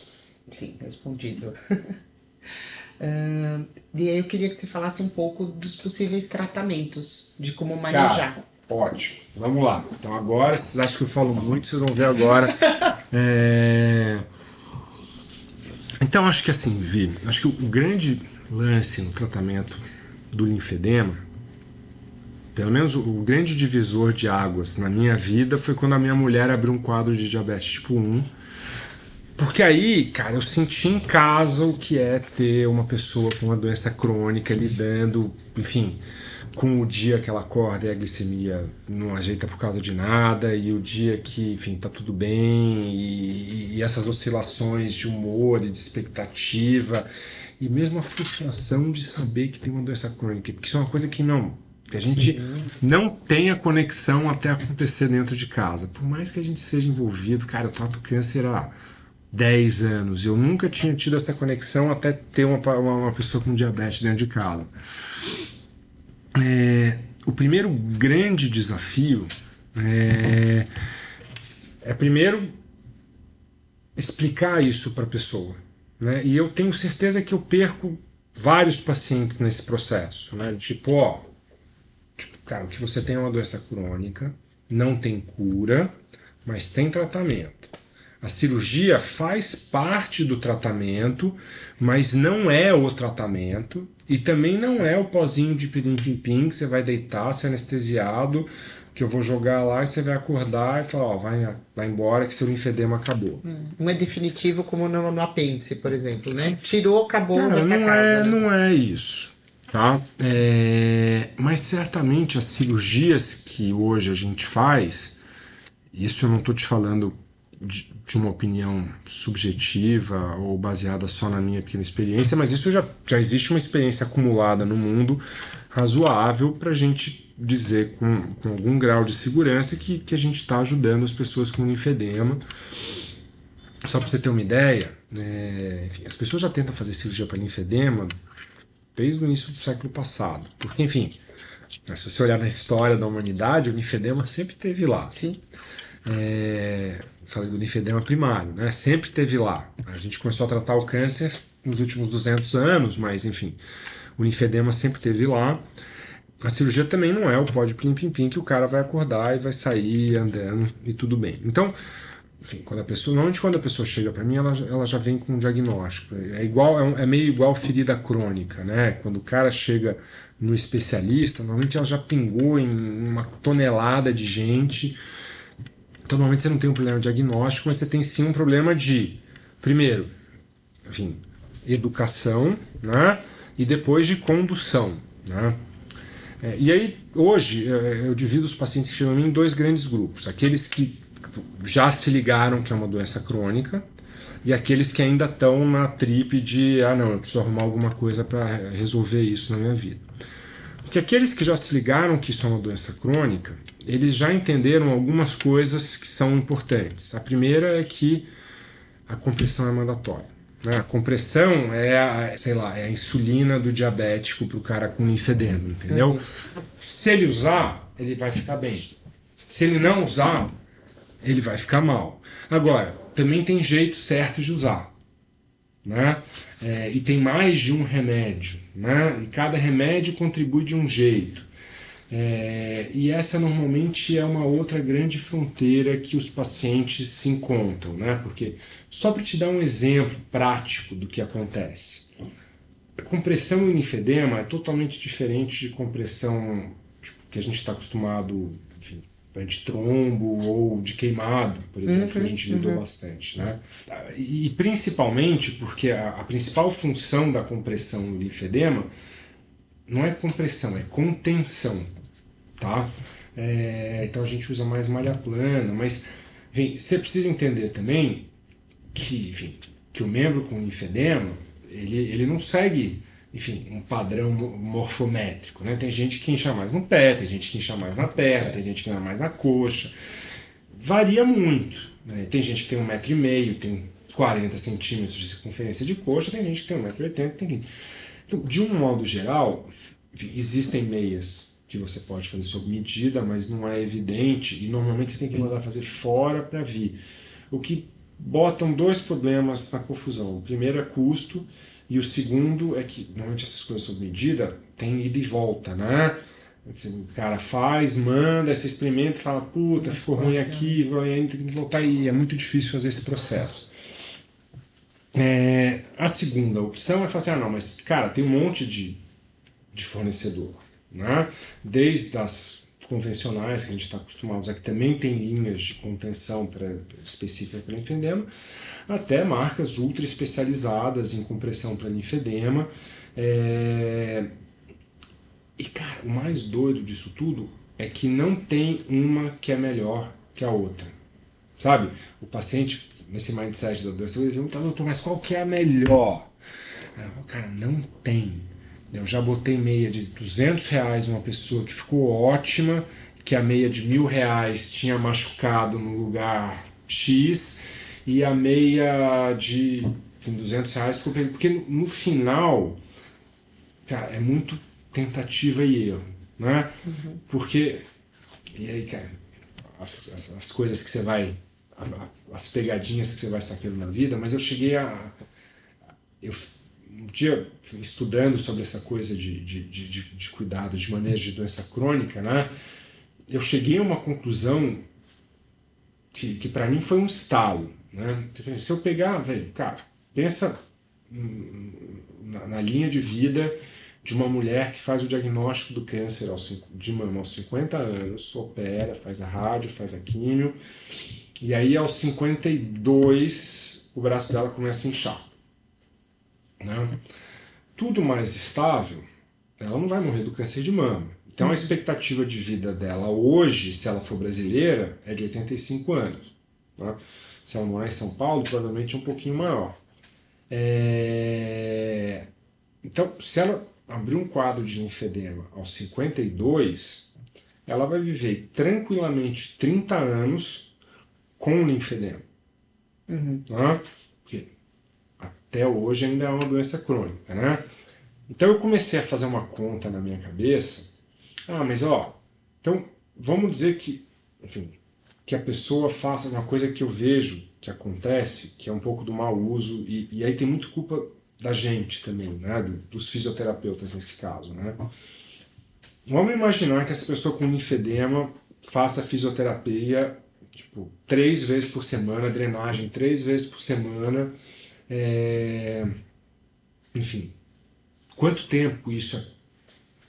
Sim, respondido. uh, e aí eu queria que você falasse um pouco dos possíveis tratamentos, de como manejar. Cara, ótimo. Vamos lá. Então agora, vocês acham que eu falo muito, vocês vão ver agora. é... Então acho que assim, Vi, acho que o grande lance no tratamento do linfedema pelo menos o grande divisor de águas na minha vida foi quando a minha mulher abriu um quadro de diabetes tipo 1. Porque aí, cara, eu senti em casa o que é ter uma pessoa com uma doença crônica lidando, enfim, com o dia que ela acorda e a glicemia não ajeita por causa de nada, e o dia que, enfim, tá tudo bem, e, e essas oscilações de humor e de expectativa, e mesmo a frustração de saber que tem uma doença crônica, porque isso é uma coisa que não que a gente Sim. não tem a conexão até acontecer dentro de casa. Por mais que a gente seja envolvido, cara, eu trato câncer há 10 anos. Eu nunca tinha tido essa conexão até ter uma, uma, uma pessoa com diabetes dentro de casa. É, o primeiro grande desafio é, é primeiro explicar isso para a pessoa. Né? E eu tenho certeza que eu perco vários pacientes nesse processo. Né? Tipo, ó, Cara, o que você tem é uma doença crônica, não tem cura, mas tem tratamento. A cirurgia faz parte do tratamento, mas não é o tratamento e também não é o pozinho de pirim-pim-pim que você vai deitar, ser anestesiado, que eu vou jogar lá e você vai acordar e falar, ó, vai, vai embora que seu linfedema acabou. Hum, não é definitivo como no, no apêndice, por exemplo, né? Tirou, acabou, Cara, não casa, é, né? não é isso. Tá? É, mas certamente as cirurgias que hoje a gente faz, isso eu não estou te falando de, de, uma opinião subjetiva ou baseada só na minha pequena experiência, mas isso já, já existe uma experiência acumulada no mundo razoável para a gente dizer com, com algum grau de segurança que, que a gente está ajudando as pessoas com linfedema. Só para você ter uma ideia, é, enfim, as pessoas já tentam fazer cirurgia para linfedema desde o início do século passado. Porque, enfim, se você olhar na história da humanidade, o linfedema sempre teve lá. Sim. É, falei do linfedema primário, né? Sempre teve lá. A gente começou a tratar o câncer nos últimos 200 anos, mas enfim, o linfedema sempre teve lá. a cirurgia também não é o pó de plim-plim-plim que o cara vai acordar e vai sair andando e tudo bem. Então, enfim, quando a pessoa, normalmente quando a pessoa chega para mim, ela, ela já vem com um diagnóstico. É igual, é, um, é, meio igual ferida crônica, né? Quando o cara chega no especialista, normalmente ela já pingou em uma tonelada de gente. Então, normalmente você não tem um problema diagnóstico, mas você tem sim um problema de, primeiro, enfim, educação, né? E depois de condução, né? É, e aí, hoje, é, eu divido os pacientes que chegam a mim em dois grandes grupos. Aqueles que já se ligaram que é uma doença crônica e aqueles que ainda estão na tripe de, ah, não, eu preciso arrumar alguma coisa para resolver isso na minha vida. Porque aqueles que já se ligaram que isso é uma doença crônica, eles já entenderam algumas coisas que são importantes. A primeira é que a compressão é mandatória. Né? A compressão é a, sei lá, é a insulina do diabético para o cara com linfedema, entendeu? Uhum. Se ele usar, ele vai ficar bem. Se ele não usar, ele vai ficar mal. Agora, também tem jeito certo de usar. Né? É, e tem mais de um remédio. Né? E cada remédio contribui de um jeito. É, e essa normalmente é uma outra grande fronteira que os pacientes se encontram, né? Porque só para te dar um exemplo prático do que acontece, a compressão em linfedema é totalmente diferente de compressão tipo, que a gente está acostumado, enfim, antitrombo ou de queimado, por exemplo, uhum, que a gente lidou uhum. bastante, né? E principalmente porque a, a principal função da compressão no linfedema não é compressão, é contenção, tá? É, então a gente usa mais malha plana, mas vem, você precisa entender também que, enfim, que o membro com linfedema ele, ele não segue enfim, um padrão morfométrico. Né? Tem gente que incha mais no pé, tem gente que incha mais na perna, tem gente que incha mais na coxa. Varia muito. Né? Tem gente que tem um metro e meio, tem 40 centímetros de circunferência de coxa, tem gente que tem um metro e oitenta, tem que... Então, de um modo geral, existem meias que você pode fazer sob medida, mas não é evidente e normalmente você tem que mandar fazer fora para vir. O que botam dois problemas na confusão. O primeiro é custo e o segundo é que normalmente essas coisas sob medida tem ida e volta, né? O cara faz, manda, você experimenta e fala, puta, ficou ruim aqui, ainda tem que voltar e é muito difícil fazer esse processo. É, a segunda opção é falar assim, ah não, mas cara, tem um monte de, de fornecedor, né? Desde as convencionais que a gente está acostumado a que também tem linhas de contenção pra, específicas para linfedema, até marcas ultra especializadas em compressão para linfedema. É... E cara, o mais doido disso tudo é que não tem uma que é melhor que a outra. Sabe? O paciente, nesse mindset da doença, ele pergunta, doutor, mas qual que é a melhor? Cara, não tem. Eu já botei meia de 200 reais uma pessoa que ficou ótima, que a meia de mil reais tinha machucado no lugar X, e a meia de 200 reais ficou porque no final cara, é muito tentativa e erro, né? Uhum. Porque e aí, cara, as, as, as coisas que você vai as pegadinhas que você vai sacando na vida, mas eu cheguei a eu um dia estudando sobre essa coisa de, de, de, de cuidado de manejo de doença crônica, né? Eu cheguei a uma conclusão que, que para mim foi um estalo. Né? Se eu pegar, velho, cara, pensa na, na, linha de vida de uma mulher que faz o diagnóstico do câncer aos, de mama aos 50 anos, opera, faz a rádio, faz a químio, e aí aos 52 o braço dela começa a inchar. Né? Tudo mais estável, ela não vai morrer do câncer de mama. Então a expectativa de vida dela hoje, se ela for brasileira, é de 85 anos. Né? Se ela morar em São Paulo, provavelmente é um pouquinho maior. É... Então, se ela abrir um quadro de linfedema aos 52, ela vai viver tranquilamente 30 anos com linfedema. Uhum. Tá? Porque até hoje ainda é uma doença crônica, né? Então eu comecei a fazer uma conta na minha cabeça. Ah, mas ó, então vamos dizer que, enfim, que a pessoa faça uma coisa que eu vejo que acontece, que é um pouco do mau uso, e, e aí tem muito culpa da gente também, né? dos fisioterapeutas nesse caso. Né? vamos imaginar que essa pessoa com linfedema faça fisioterapia tipo, três vezes por semana, drenagem três vezes por semana. É... Enfim, quanto tempo isso é,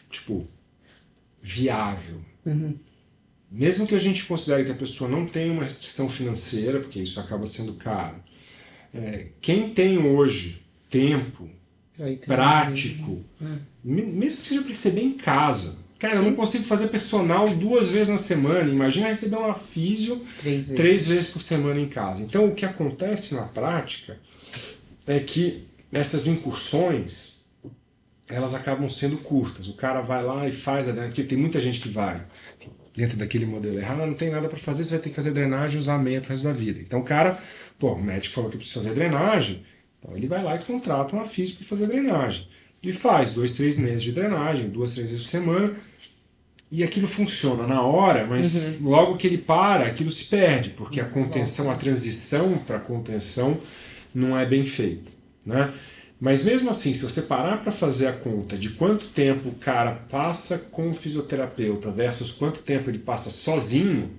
tipo, viável? Uhum. Mesmo que a gente considere que a pessoa não tem uma restrição financeira, porque isso acaba sendo caro, é, quem tem hoje tempo prático, hum. mesmo que seja para receber em casa, Cara, Sim. eu não consigo fazer personal duas vezes na semana. Imagina receber uma físio três vezes. três vezes por semana em casa. Então, o que acontece na prática é que essas incursões elas acabam sendo curtas. O cara vai lá e faz porque tem muita gente que vai dentro daquele modelo errado, não tem nada para fazer, você vai ter que fazer drenagem e usar meia pro resto da vida. Então o cara, pô, o médico falou que precisa fazer drenagem, então ele vai lá e contrata uma física para fazer drenagem e faz dois, três meses de drenagem, duas, três vezes por semana, e aquilo funciona na hora, mas uhum. logo que ele para, aquilo se perde, porque a contenção, a transição para contenção não é bem feita. Né? Mas mesmo assim, se você parar para fazer a conta de quanto tempo o cara passa com o fisioterapeuta versus quanto tempo ele passa sozinho,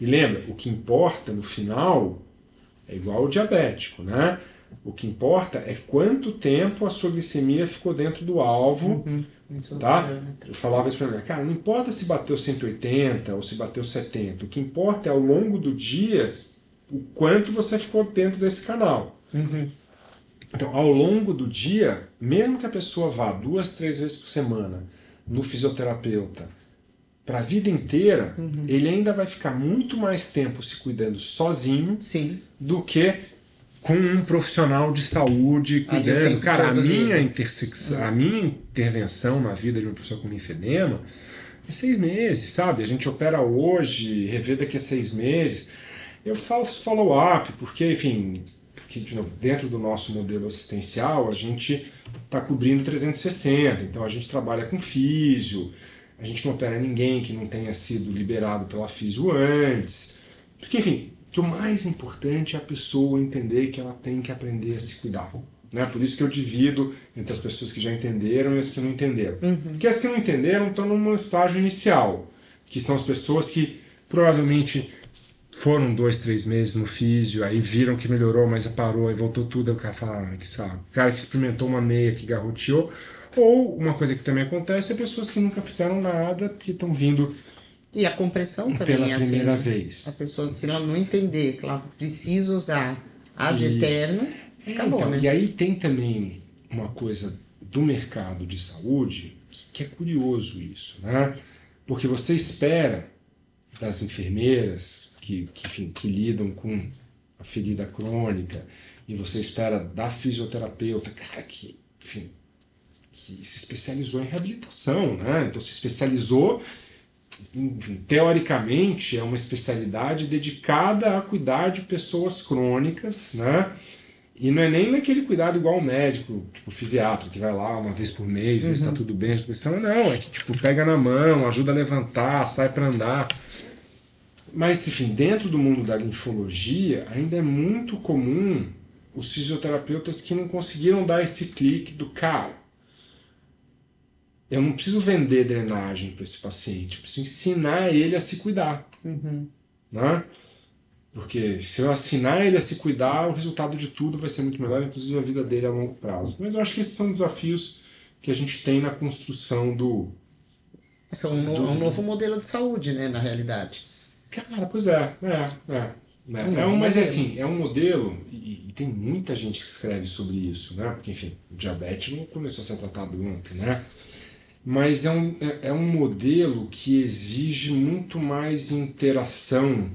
e lembra, o que importa no final é igual o diabético, né? O que importa é quanto tempo a sua glicemia ficou dentro do alvo. Uhum. Tá? Eu falava isso para mim, cara, não importa se bateu 180 ou se bateu 70, o que importa é ao longo do dia o quanto você ficou dentro desse canal. Uhum. Então, ao longo do dia, mesmo que a pessoa vá duas, três vezes por semana no fisioterapeuta para a vida inteira, uhum. ele ainda vai ficar muito mais tempo se cuidando sozinho Sim. do que com um profissional de saúde cuidando. Cara, a minha, intersecção, a minha intervenção na vida de uma pessoa com linfedema é seis meses, sabe? A gente opera hoje, revê daqui a seis meses. Eu faço follow-up, porque, enfim, porque, de novo, dentro do nosso modelo assistencial, a gente está cobrindo 360, então a gente trabalha com físio, a gente não opera ninguém que não tenha sido liberado pela físio antes. Porque, enfim, que o mais importante é a pessoa entender que ela tem que aprender a se cuidar. Né? Por isso que eu divido entre as pessoas que já entenderam e as que não entenderam. Uhum. Porque as que não entenderam estão num estágio inicial, que são as pessoas que provavelmente foram dois, três meses no físio, aí viram que melhorou, mas parou, aí voltou tudo, aí o cara fala, ah, que sabe. O cara que experimentou uma meia que garroteou, ou uma coisa que também acontece é pessoas que nunca fizeram nada, que estão vindo e a compressão também Pela é assim. primeira né? vez. A pessoa, se ela não entender que ela precisa usar ad eterno, é, acabou, então, né? E aí tem também uma coisa do mercado de saúde que é curioso isso, né? Porque você espera das enfermeiras que, que, enfim, que lidam com a ferida crônica e você espera da fisioterapeuta, cara, que, enfim, que se especializou em reabilitação, né? Então se especializou teoricamente, é uma especialidade dedicada a cuidar de pessoas crônicas, né? E não é nem naquele cuidado igual o médico, tipo fisiatra, que vai lá uma vez por mês, uhum. vê se tá uhum. tudo bem, não, é que tipo pega na mão, ajuda a levantar, sai para andar. Mas, enfim, dentro do mundo da linfologia, ainda é muito comum os fisioterapeutas que não conseguiram dar esse clique do cara eu não preciso vender drenagem para esse paciente, eu preciso ensinar ele a se cuidar. Uhum. Né? Porque se eu ensinar ele a se cuidar, o resultado de tudo vai ser muito melhor, inclusive a vida dele a longo prazo. Mas eu acho que esses são desafios que a gente tem na construção do. Esse é um, do... um novo modelo de saúde, né, na realidade. Cara, pois é, é, é. É, um é um, mas é assim, é um modelo, e, e, tem muita gente que escreve sobre isso, né? Porque, enfim, o diabetes não começou a ser tratado ontem, né? mas é um, é, é um modelo que exige muito mais interação,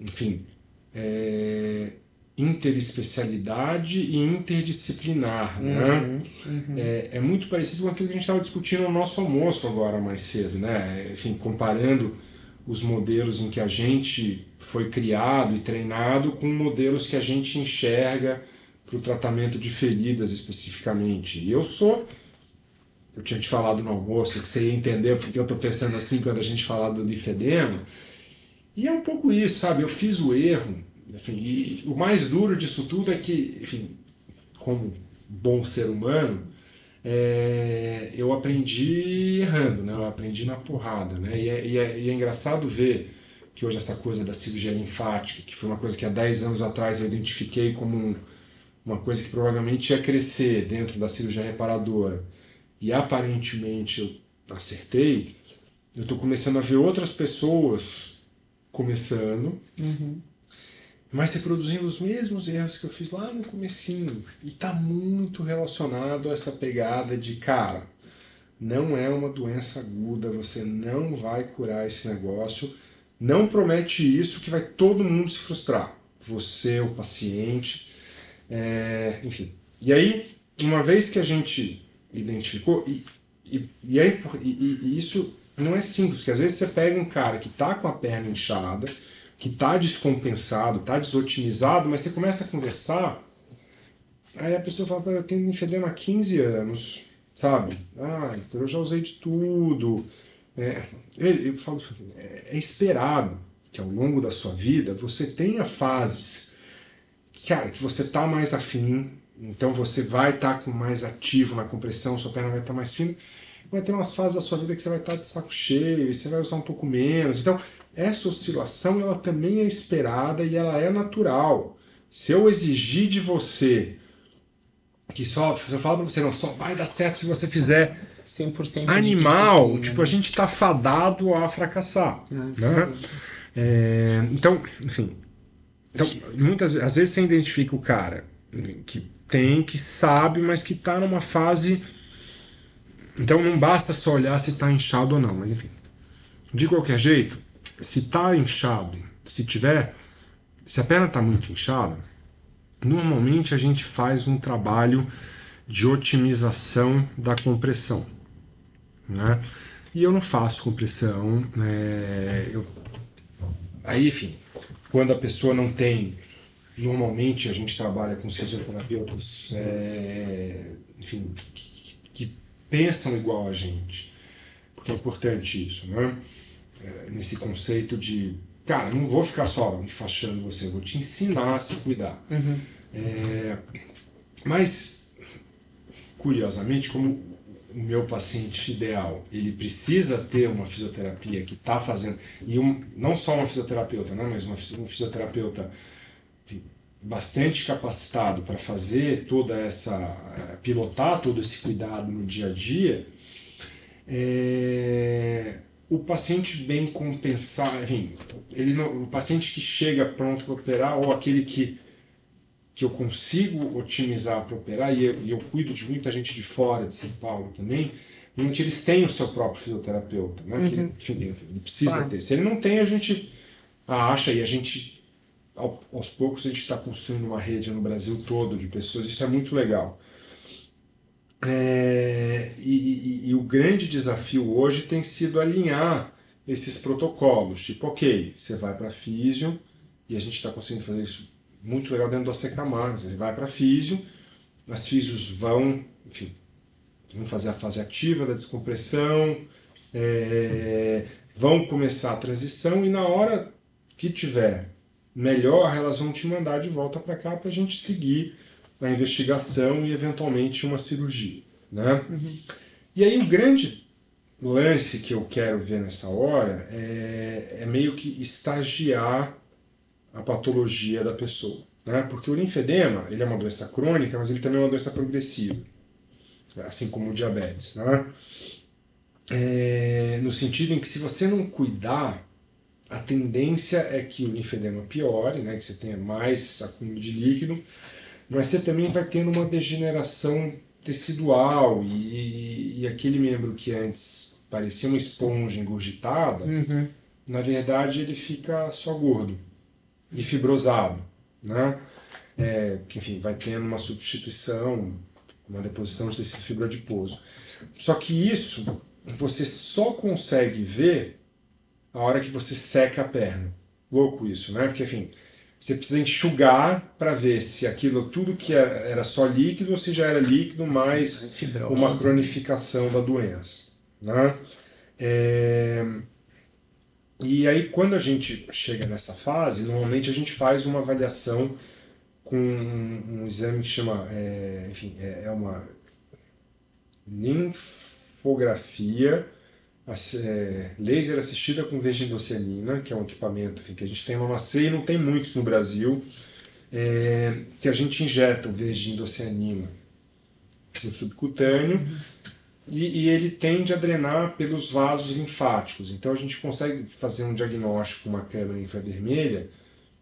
enfim, é, interespecialidade e interdisciplinar. Né? Uhum, né? Uhum. É, é, muito parecido com aquilo que a gente estava discutindo no nosso almoço agora mais cedo, né? enfim, comparando os modelos em que a gente foi criado e treinado com modelos que a gente enxerga para o tratamento de feridas especificamente. E eu sou eu tinha te falado no almoço, que você ia entender porque eu estou pensando assim quando a gente fala do linfedema. E é um pouco isso, sabe? Eu fiz o erro, enfim, e o mais duro disso tudo é que, enfim, como bom ser humano, é, eu aprendi errando, né? Eu aprendi na porrada, né? E é, e, é, e é engraçado ver que hoje essa coisa da cirurgia linfática, que foi uma coisa que há 10 anos atrás eu identifiquei como um, uma coisa que provavelmente ia crescer dentro da cirurgia reparadora, e aparentemente eu acertei, eu estou começando a ver outras pessoas começando, uhum. Mas reproduzindo os mesmos erros que eu fiz lá no comecinho. E está muito relacionado a essa pegada de, cara, não é uma doença aguda, você não vai curar esse negócio, não promete isso que vai todo mundo se frustrar. Você, o paciente, é, enfim. E aí, uma vez que a gente identificou, e, e, e, é, e, e isso não é simples, porque às vezes você pega um cara que está com a perna inchada, que está descompensado, está desotimizado, mas você começa a conversar, aí a pessoa fala, eu tenho linfedema há 15 anos, sabe? Ah, eu já usei de tudo. É, eu falo, é, é esperado que ao longo da sua vida você tenha fases cara, que você tá mais afim, então você vai estar tá mais ativo na compressão, sua perna vai estar tá mais fina, vai ter umas fases da sua vida que você vai estar de saco cheio e você vai usar um pouco menos. Então, essa oscilação ela também é esperada e ela é natural. Se eu exigir de você que só, se eu falo pra você, não, só vai dar certo se você fizer 100% animal, tipo, a gente tá fadado a fracassar. Ah, né? É, então, enfim. Então, muitas às vezes você identifica o cara que tem, que sabe, mas que tá numa fase então não basta só olhar se está inchado ou não, mas enfim. De qualquer jeito, se está inchado, se tiver, se a perna está muito inchada, normalmente a gente faz um trabalho de otimização da compressão, né? E eu não faço compressão, é, eu, aí enfim, quando a pessoa não tem, normalmente a gente trabalha com fisioterapeutas, é, enfim, pensam igual a gente. Porque é importante isso, né? É, nesse conceito de, cara, não vou ficar só enfaixando você, vou te ensinar a se cuidar. Uhum. É, mas, curiosamente, como o meu paciente ideal, ele precisa ter uma fisioterapia que está fazendo, e um, não só uma fisioterapeuta, né, mas uma, um fisioterapeuta bastante capacitado para fazer toda essa eh, pilotar todo esse cuidado no dia a dia é, o paciente bem compensado enfim ele não, o paciente que chega pronto para operar ou aquele que que eu consigo otimizar para operar e eu, e eu, cuido de muita gente de fora de São Paulo também eles têm o seu próprio fisioterapeuta né? Uhum. Que, enfim, ele precisa claro. ter se ele não tem a gente acha e a gente aos poucos a gente está construindo uma rede no Brasil todo de pessoas, isso é muito legal. É, e, e, e, o grande desafio hoje tem sido alinhar esses protocolos. Tipo, ok, você vai para físio, e a gente está conseguindo fazer isso muito legal dentro do ACCAMAR. Você vai para físio, as físios vão, enfim, vão fazer a fase ativa da descompressão, é, vão começar a transição, e na hora que tiver melhor, elas vão te mandar de volta para cá para a gente seguir a investigação e eventualmente uma cirurgia. Né? Uhum. E aí o grande lance que eu quero ver nessa hora é, é meio que estagiar a patologia da pessoa. Né? Porque o linfedema ele é uma doença crônica, mas ele também é uma doença progressiva, assim como o diabetes. Né? É, no sentido em que se você não cuidar a tendência é que o linfedema piore, né, que você tenha mais acúmulo de líquido, mas você também vai tendo uma degeneração tecidual e, e aquele membro que antes parecia uma esponja engurgitada, uhum. na verdade ele fica só gordo e fibrosado, né? É, que enfim vai tendo uma substituição, uma deposição de tecido fibrodiposo. Só que isso você só consegue ver a hora que você seca a perna. Louco isso, né? Porque, enfim, você precisa enxugar para ver se aquilo tudo que era só líquido ou se já era líquido mais uma cronificação da doença. Né? É... E aí, quando a gente chega nessa fase, normalmente a gente faz uma avaliação com um, exame que chama, é, enfim, é, é uma linfografia é, laser assistida com virgindocianina, que é um equipamento enfim, que a gente tem no Mamacê e não tem muitos no Brasil, é, que a gente injeta o virgindocianina no subcutâneo uhum. e, e, ele tende a drenar pelos vasos linfáticos. Então a gente consegue fazer um diagnóstico com uma câmera infravermelha,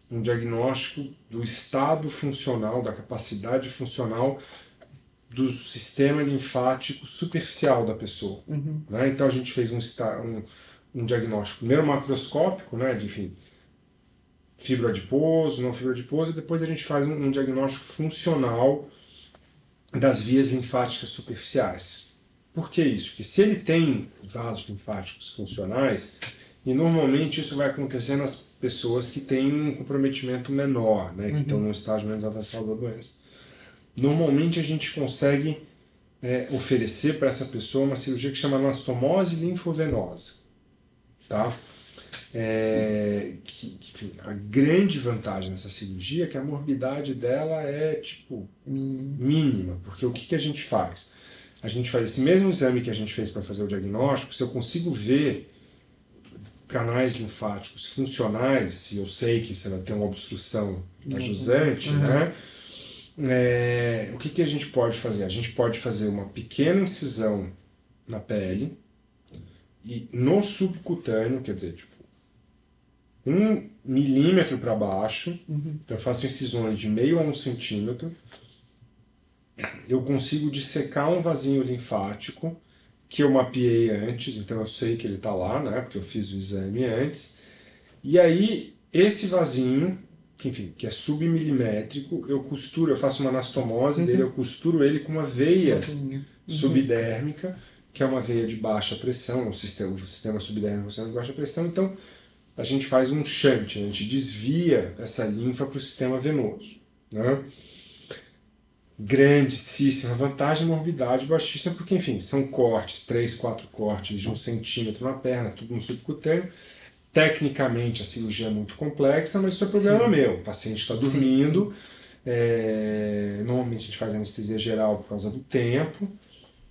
um diagnóstico do estado funcional, da capacidade funcional do sistema linfático superficial da pessoa. Uhum. Né? Então a gente fez um, um, um, diagnóstico primeiro macroscópico, né, de enfim, fibroadiposo, não fibroadiposo, e depois a gente faz um, um diagnóstico funcional das vias linfáticas superficiais. Por que isso? Porque se ele tem vasos linfáticos funcionais, e normalmente isso vai acontecer nas pessoas que têm um comprometimento menor, né, que uhum. estão num estágio menos avançado da doença normalmente a gente consegue é, oferecer para essa pessoa uma cirurgia que chama anastomose linfovenosa. Tá? É, que, que, a grande vantagem dessa cirurgia é que a morbidade dela é tipo mínima, porque o que, que a gente faz? A gente faz esse mesmo exame que a gente fez para fazer o diagnóstico, se eu consigo ver canais linfáticos funcionais, se eu sei que você vai ter uma obstrução ajusante, uhum. né? É, o que, que a gente pode fazer? A gente pode fazer uma pequena incisão na pele e no subcutâneo, quer dizer, tipo, um milímetro para baixo, uhum. então eu faço incisões de meio a um centímetro, eu consigo dissecar um vasinho linfático que eu mapeei antes, então eu sei que ele está lá, né, porque eu fiz o exame antes, e aí esse vasinho que, enfim, que é submilimétrico, eu costuro, eu faço uma anastomose uhum. dele, eu costuro ele com uma veia uhum. subdérmica, que é uma veia de baixa pressão, um sistema, um sistema subdérmico de baixa pressão, então a gente faz um shunt, a gente desvia essa linfa para o sistema venoso. Né? Grandíssima vantagem, morbidade baixíssima, porque enfim, são cortes, três, quatro cortes de um centímetro na perna, tudo no subcutâneo, Tecnicamente a cirurgia é muito complexa, mas isso é problema sim. meu. O paciente está dormindo. Sim, sim. É, normalmente a gente faz anestesia geral por causa do tempo,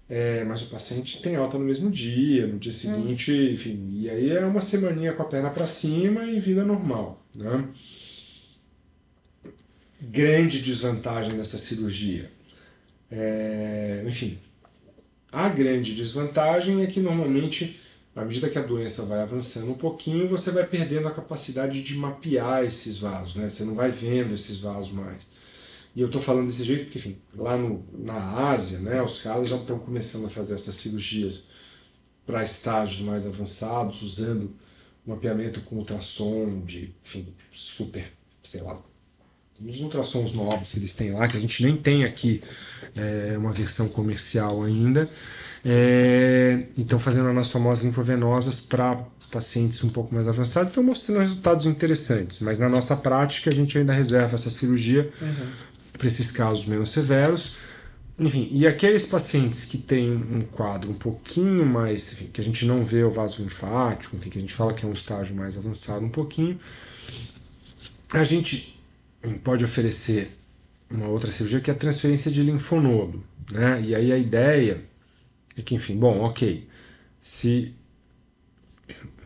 é, mas o paciente tem alta no mesmo dia, no dia seguinte, hum. enfim. E aí é uma semaninha com a perna para cima e vida normal. Né? Grande desvantagem dessa cirurgia. É, enfim, a grande desvantagem é que normalmente à medida que a doença vai avançando um pouquinho, você vai perdendo a capacidade de mapear esses vasos, né? Você não vai vendo esses vasos mais. E eu estou falando desse jeito porque, enfim, lá no, na Ásia, né, os caras já estão começando a fazer essas cirurgias para estágios mais avançados, usando mapeamento com ultrassom de, enfim, super, sei lá, os ultrassons novos que eles têm lá, que a gente nem tem aqui é, uma versão comercial ainda. É, então, fazendo anastomoses linfovenosas para pacientes um pouco mais avançados, estão mostrando resultados interessantes, mas na nossa prática a gente ainda reserva essa cirurgia uhum. para esses casos menos severos. Enfim, e aqueles pacientes que têm um quadro um pouquinho mais, enfim, que a gente não vê o vaso linfático, enfim, que a gente fala que é um estágio mais avançado um pouquinho, a gente pode oferecer uma outra cirurgia que é a transferência de linfonodo. Né? E aí a ideia é que, enfim, bom, ok, se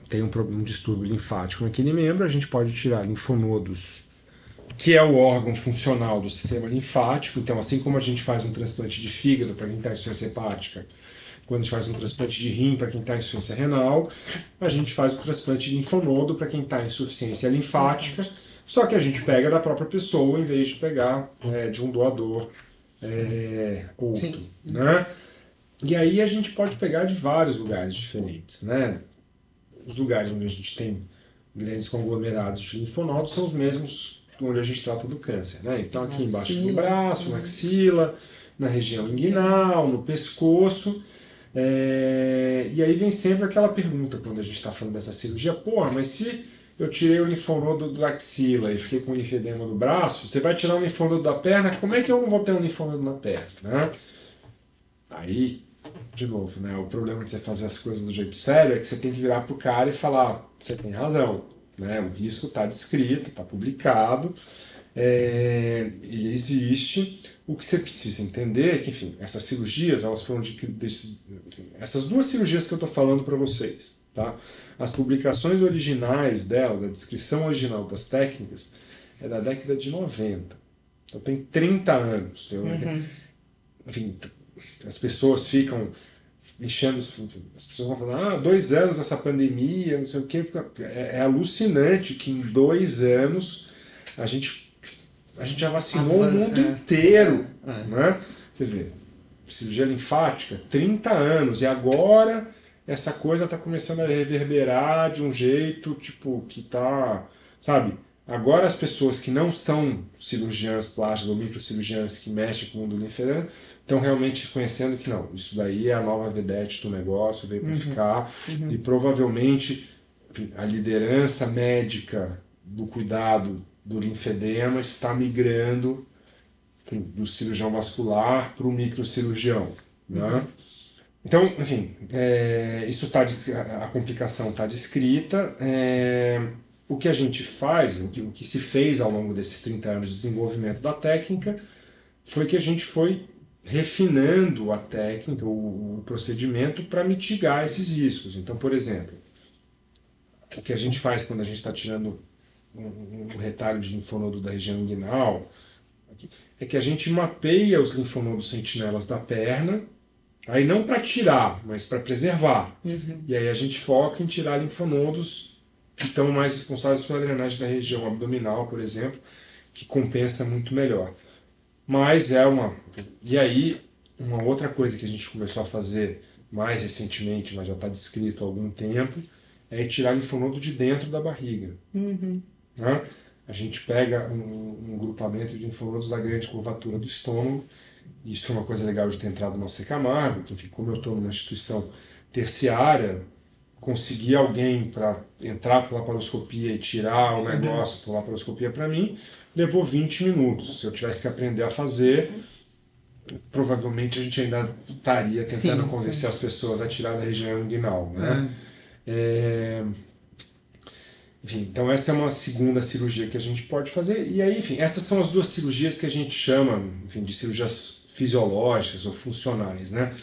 tem um, um distúrbio linfático naquele membro, a gente pode tirar linfonodos, que é o órgão funcional do sistema linfático. Então, assim como a gente faz um transplante de fígado para quem está em insuficiência hepática, quando a gente faz um transplante de rim para quem está em insuficiência renal, a gente faz o transplante de linfonodo para quem está em insuficiência linfática só que a gente pega da própria pessoa em vez de pegar é, de um doador é, outro. Sim. Né? E aí a gente pode pegar de vários lugares diferentes. Né? Os lugares onde a gente tem grandes conglomerados de linfonodos são os mesmos onde a gente trata do câncer. Né? Então aqui embaixo do braço, na axila, na região inguinal, no pescoço. É... E aí vem sempre aquela pergunta quando a gente está falando dessa cirurgia, pô, mas se eu tirei o linfonodo da axila e fiquei com o linfedema do braço, você vai tirar o linfonodo da perna, como é que eu não vou ter um linfonodo na perna? Né? Aí, de novo, né, o problema de você fazer as coisas do jeito sério é que você tem que virar pro cara e falar, você tem razão, né, o risco está descrito, está publicado, é, ele existe, o que você precisa entender é que, enfim, essas cirurgias, elas foram de, essas duas cirurgias que eu estou falando para vocês, tá? As publicações originais dela, da descrição original das técnicas, é da década de 90. Então tem 30 anos. Uhum. Enfim, as pessoas ficam enchendo, as pessoas vão falando, ah, dois anos essa pandemia, não sei o quê. É, é alucinante que em dois anos a gente a gente já vacinou o mundo é. inteiro. É. Né? Você vê, cirurgia linfática, 30 anos, e agora essa coisa está começando a reverberar de um jeito tipo que tá, sabe? Agora as pessoas que não são cirurgiãs plásticas ou microcirurgiãs que mexem com o mundo linfedema estão realmente reconhecendo que não, isso daí é a nova vedete do negócio, veio para uhum. ficar uhum. e provavelmente a liderança médica do cuidado do linfedema está migrando do cirurgião vascular para o microcirurgião. Né? Uhum. Então, enfim, é, isso tá, a complicação está descrita. É, o que a gente faz, o que, o que se fez ao longo desses 30 anos de desenvolvimento da técnica, foi que a gente foi refinando a técnica, o, o procedimento para mitigar esses riscos. Então, por exemplo, o que a gente faz quando a gente está tirando um, um retalho de linfonodo da região inguinal, é que a gente mapeia os linfonodos sentinelas da perna, aí não para tirar, mas para preservar. Uhum. E aí a gente foca em tirar linfonodos que estão mais responsáveis pela drenagem da região abdominal, por exemplo, que compensa muito melhor. Mas é uma. E aí, uma outra coisa que a gente começou a fazer mais recentemente, mas já está descrito há algum tempo, é tirar linfonodo de dentro da barriga. Uhum. Né? A gente pega um, um grupamento de linfonodos da grande curvatura do estômago, isso é uma coisa legal de ter entrado no Camargo, que enfim, como eu estou numa instituição terciária, conseguir alguém para entrar pela laparoscopia e tirar o negócio pela laparoscopia para mim, levou 20 minutos. Se eu tivesse que aprender a fazer, provavelmente a gente ainda estaria tentando sim, convencer sim. as pessoas a tirar da região inguinal. Né? É. É... Enfim, então essa é uma segunda cirurgia que a gente pode fazer. E aí, enfim, essas são as duas cirurgias que a gente chama enfim, de cirurgias fisiológicas ou funcionais, né?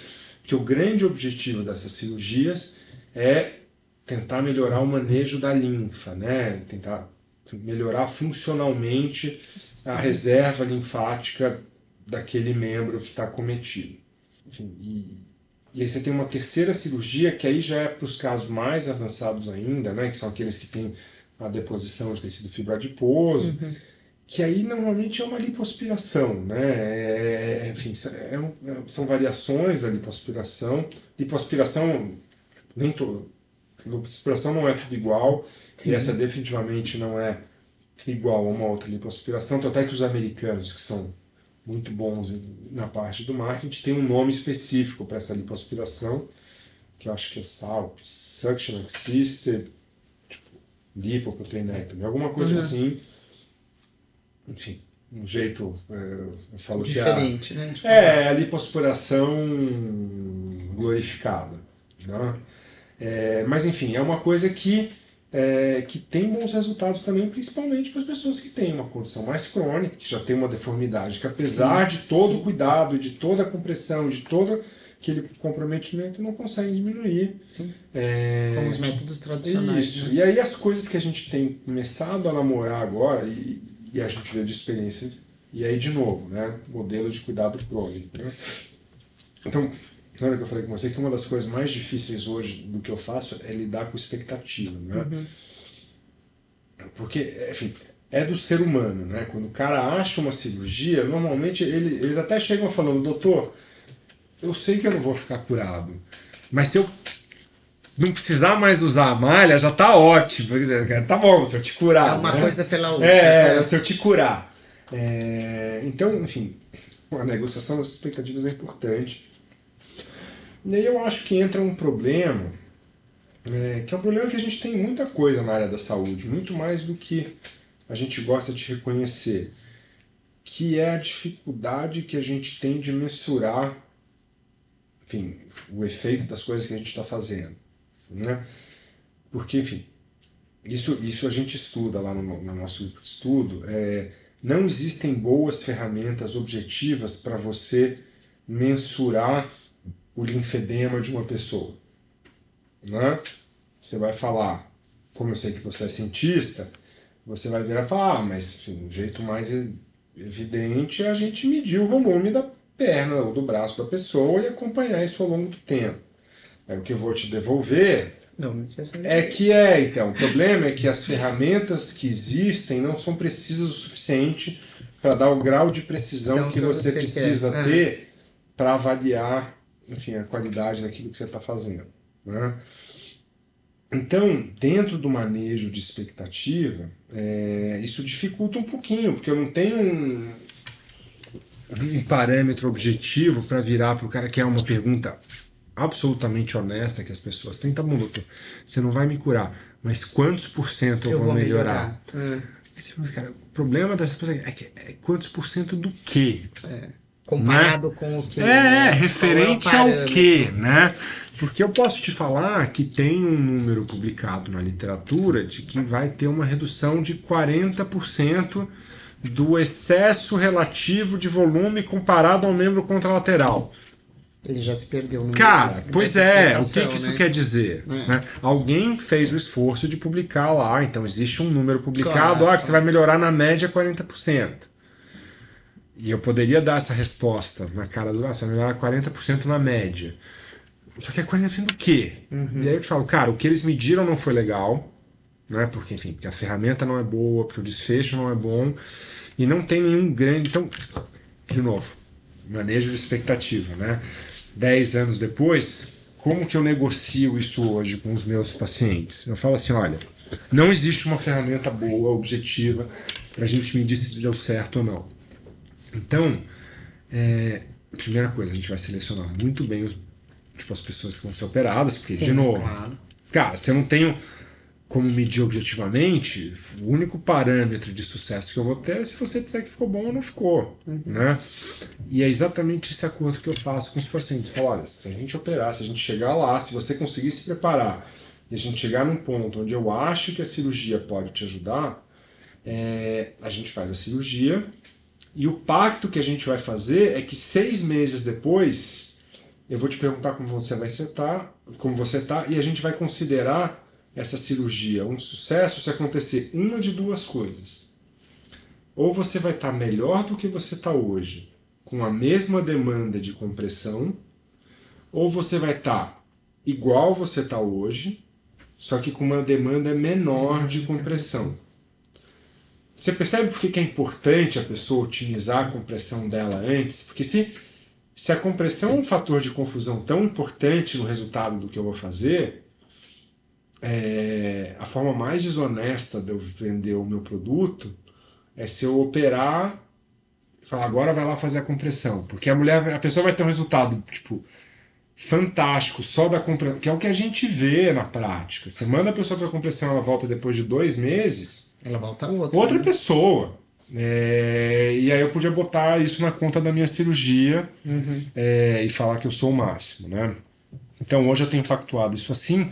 Porque o grande objetivo dessas cirurgias é tentar melhorar o manejo da linfa, né? Tentar melhorar funcionalmente a reserva linfática daquele membro que está cometido. Enfim, e, e aí você tem uma terceira cirurgia que aí já é para os casos mais avançados ainda, né? Que são aqueles que têm a deposição de tecido fibroadiposo, uhum. que aí normalmente é uma lipoaspiração, né? É, é enfim, é, é, são variações da lipoaspiração. Lipoaspiração, nem todo. Lipoaspiração não é tudo igual, Sim. e essa definitivamente não é igual a uma outra lipoaspiração, tanto é que os americanos, que são muito bons na parte do marketing, tem um nome específico para essa lipoaspiração, que eu acho que é SALP, Suction Assisted lipoproteinectomia, alguma coisa uhum. assim. Enfim, um jeito, é, eu falo Diferente, que é, né? É, a lipoaspiração glorificada. Né? É, mas enfim, é uma coisa que, é, que tem bons resultados também, principalmente para as pessoas que têm uma condição mais crônica, que já tem uma deformidade, que apesar sim, de todo o cuidado, de toda a compressão, de toda aquele comprometimento não consegue diminuir. Sim. É... Com os métodos tradicionais. Isso. Né? E aí as coisas que a gente tem começado a namorar agora, e, e a gente vê de experiência, e aí de novo, né? Modelo de cuidado crônico. Né? Então, lembra que eu falei com você que uma das coisas mais difíceis hoje do que eu faço é lidar com expectativa, né? Uhum. Porque, enfim, é do ser humano, né? Quando o cara acha uma cirurgia, normalmente ele, eles até chegam falando, doutor, eu sei que eu não vou ficar curado. Mas se eu não precisar mais usar a malha, já tá ótimo. Quer dizer, tá bom, se eu te curar. É uma né? coisa pela outra. É, é, se eu te curar. É, então, enfim, a negociação das expectativas é importante. E aí eu acho que entra um problema, é, que é um problema que a gente tem muita coisa na área da saúde, muito mais do que a gente gosta de reconhecer, que é a dificuldade que a gente tem de mensurar enfim, o efeito das coisas que a gente está fazendo. Né? Porque, enfim, isso, isso a gente estuda lá no, no nosso estudo. É, não existem boas ferramentas objetivas para você mensurar o linfedema de uma pessoa. Né? Você vai falar, como eu sei que você é cientista, você vai virar e falar, ah, mas enfim, o jeito mais evidente é a gente medir o volume da perna ou do braço da pessoa e acompanhar isso ao longo do tempo. É o que eu vou te devolver não, é que é, então. O problema é que as ferramentas que existem não são precisas o suficiente para dar o grau de precisão que, que, você, precisa quer. ter para avaliar, enfim, a qualidade daquilo que você está fazendo. Né? Então, dentro do manejo de expectativa, é, isso dificulta um pouquinho, porque eu não tenho um, um parâmetro objetivo para virar para o cara que é uma pergunta absolutamente honesta que as pessoas têm, tá bom, doutor, você não vai me curar, mas quantos por cento eu, eu vou, vou, melhorar? melhorar. É. Cara, o problema dessas pessoas é, que, é quantos por cento do quê? É. Comparado né? com o que? É, né? referente é ao quê, né? Porque eu posso te falar que tem um número publicado na literatura de que vai ter uma redução de 40% do excesso relativo de volume comparado ao membro contralateral. Ele já se perdeu no Cara, pois é, o que, que isso né? quer dizer? É. Né? Alguém fez o esforço de publicar lá, então existe um número publicado, claro, que você vai melhorar na média 40%. E eu poderia dar essa resposta na cara do. Ah, você vai melhorar 40% na média. Só que é 40% do quê? Uhum. E aí eu te falo, cara, o que eles mediram não foi legal, né? Porque, enfim, porque a ferramenta não é boa, porque o desfecho não é bom, e não tem nenhum grande. Então, de novo, manejo de expectativa, né? Dez anos depois, como que eu negocio isso hoje com os meus pacientes? Eu falo assim, olha, não existe uma ferramenta boa, objetiva, para a gente medir se deu certo ou não. Então, é, primeira coisa, a gente vai selecionar muito bem os, tipo, as pessoas que vão ser operadas, porque, Sim, de novo, claro. cara, se eu não tenho como medir objetivamente, o único parâmetro de sucesso que eu vou ter é se você disser que ficou bom ou não ficou. Uhum. Né? E é exatamente esse acordo que eu faço com os pacientes. Falo, olha, se a gente operar, se a gente chegar lá, se você conseguir se preparar e a gente chegar num ponto onde eu acho que a cirurgia pode te ajudar, é, a gente faz a cirurgia e o pacto que a gente vai fazer é que seis meses depois eu vou te perguntar como você vai estar, como você está, e a gente vai considerar essa cirurgia um sucesso se acontecer uma de duas coisas. Ou você vai estar tá melhor do que você está hoje, com a mesma demanda de compressão, ou você vai estar tá igual você está hoje, só que com uma demanda menor de compressão. Você percebe por que é importante a pessoa otimizar a compressão dela antes? Porque se, se a compressão é um fator de confusão tão importante no resultado do que eu vou fazer, é, a forma mais desonesta de eu vender o meu produto é se eu operar e falar, agora vai lá fazer a compressão. Porque a mulher, a pessoa vai ter um resultado, tipo, fantástico só da compressão, que é o que a gente vê na prática. Você manda a pessoa para a compressão, ela volta depois de dois meses. Ela volta outra. Outra né? pessoa. É, e aí eu podia botar isso na conta da minha cirurgia uhum. é, e falar que eu sou o máximo, né? Então hoje eu tenho pactuado isso assim.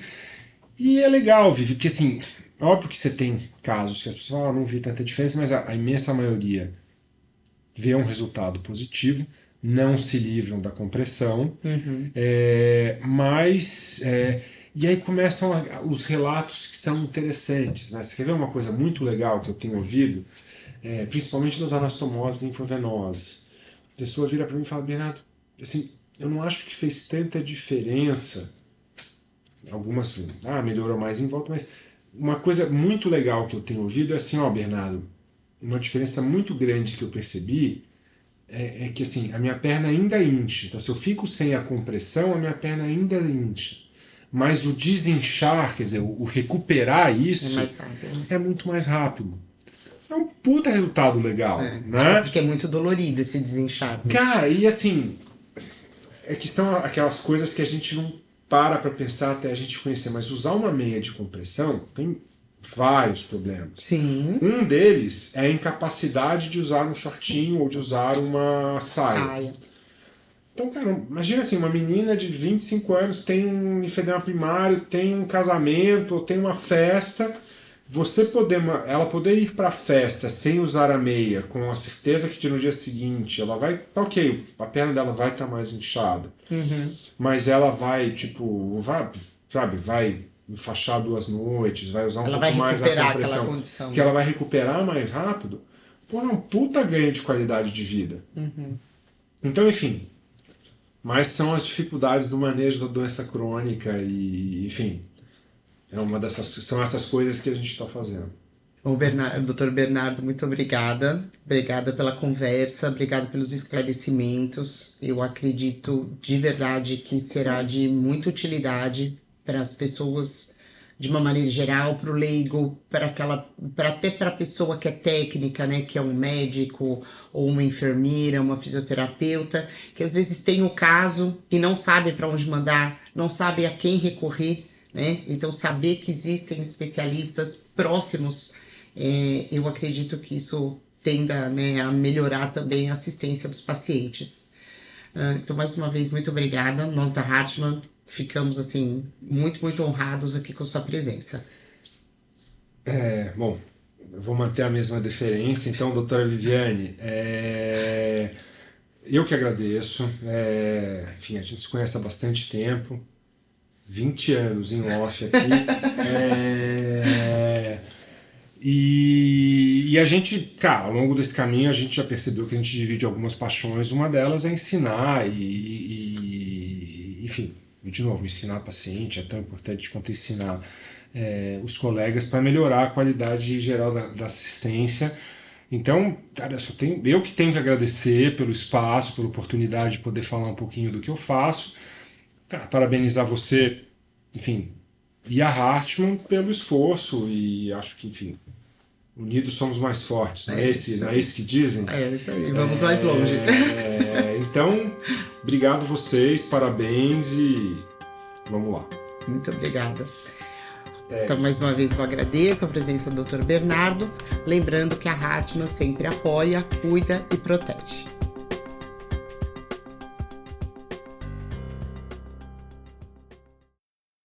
E é legal, Vivi, porque assim, óbvio que você tem casos que as pessoas falam, ah, não vi tanta diferença, mas a, a, imensa maioria vê um resultado positivo, não se livram da compressão, uhum. é, mas. É, e aí começam a, os relatos que são interessantes. Né? Você quer ver uma coisa muito legal que eu tenho ouvido, é, principalmente das anastomoses linfovenosas? A pessoa vira para mim e fala, Bernardo, assim, eu não acho que fez tanta diferença algumas, ah, melhorou mais em volta, mas uma coisa muito legal que eu tenho ouvido é assim, ó, Bernardo, uma diferença muito grande que eu percebi é, é que assim, a minha perna ainda incha. Então, se eu fico sem a compressão, a minha perna ainda incha. Mas o desinchar, quer dizer, o, recuperar isso é, é, muito mais rápido. É um puta resultado legal, é, né? Porque é muito dolorido esse desinchar. Né? Cara, e assim, é que são aquelas coisas que a gente não para para pensar até a gente conhecer, mas usar uma meia de compressão tem vários problemas. Sim. Um deles é a incapacidade de usar um shortinho ou de usar uma saia. saia. Então, cara, imagina assim, uma menina de 25 anos tem um enfedema primário, tem um casamento, ou tem uma festa, você poder, ela poder ir para a festa sem usar a meia, com a certeza que no dia seguinte ela vai, ok, a perna dela vai estar tá mais inchada, uhum. mas ela vai, tipo, vai, sabe, vai enfaixar duas noites, vai usar um ela pouco mais a compressão, condição, que ela vai recuperar mais rápido, pô, é um puta ganho de qualidade de vida. Uhum. Então, enfim, mas são as dificuldades do manejo da doença crônica e, enfim, é uma dessas, são essas coisas que a gente está fazendo. O Bernardo, doutor Bernardo, muito obrigada. Obrigada pela conversa, obrigada pelos esclarecimentos. Eu acredito de verdade que será de muita utilidade para as pessoas de uma maneira geral, para o leigo, para aquela, para até para a pessoa que é técnica, né, que é um médico ou uma enfermeira, uma fisioterapeuta, que às vezes tem o caso e não sabe para onde mandar, não sabe a quem recorrer né? Então, saber que existem especialistas próximos, é, eu acredito que isso tenda né, a melhorar também a assistência dos pacientes. Uh, então, mais uma vez, muito obrigada. Nós da Hartmann ficamos assim muito, muito honrados aqui com sua presença. É, bom, eu vou manter a mesma deferência. Então, doutora Viviane, é, eu que agradeço. É, enfim, a gente se conhece há bastante tempo. 20 anos em off aqui. é... E, e, a gente, cara, ao longo desse caminho a gente já percebeu que a gente divide algumas paixões. Uma delas é ensinar e, e enfim, de novo, ensinar paciente é tão importante quanto ensinar é, os colegas para melhorar a qualidade geral da, da assistência. Então, cara, eu, só tenho, eu que tenho que agradecer pelo espaço, pela oportunidade de poder falar um pouquinho do que eu faço. Cara, parabenizar você, enfim, e a Hartmann pelo esforço e acho que, enfim, unidos somos mais fortes, não é, é esse, não é isso que dizem? É isso aí, vamos é, mais longe. É, então, obrigado vocês, parabéns e vamos lá. Muito obrigada. É. Então, mais uma vez, eu agradeço a presença do Dr. Bernardo, lembrando que a Hartmann sempre apoia, cuida e protege.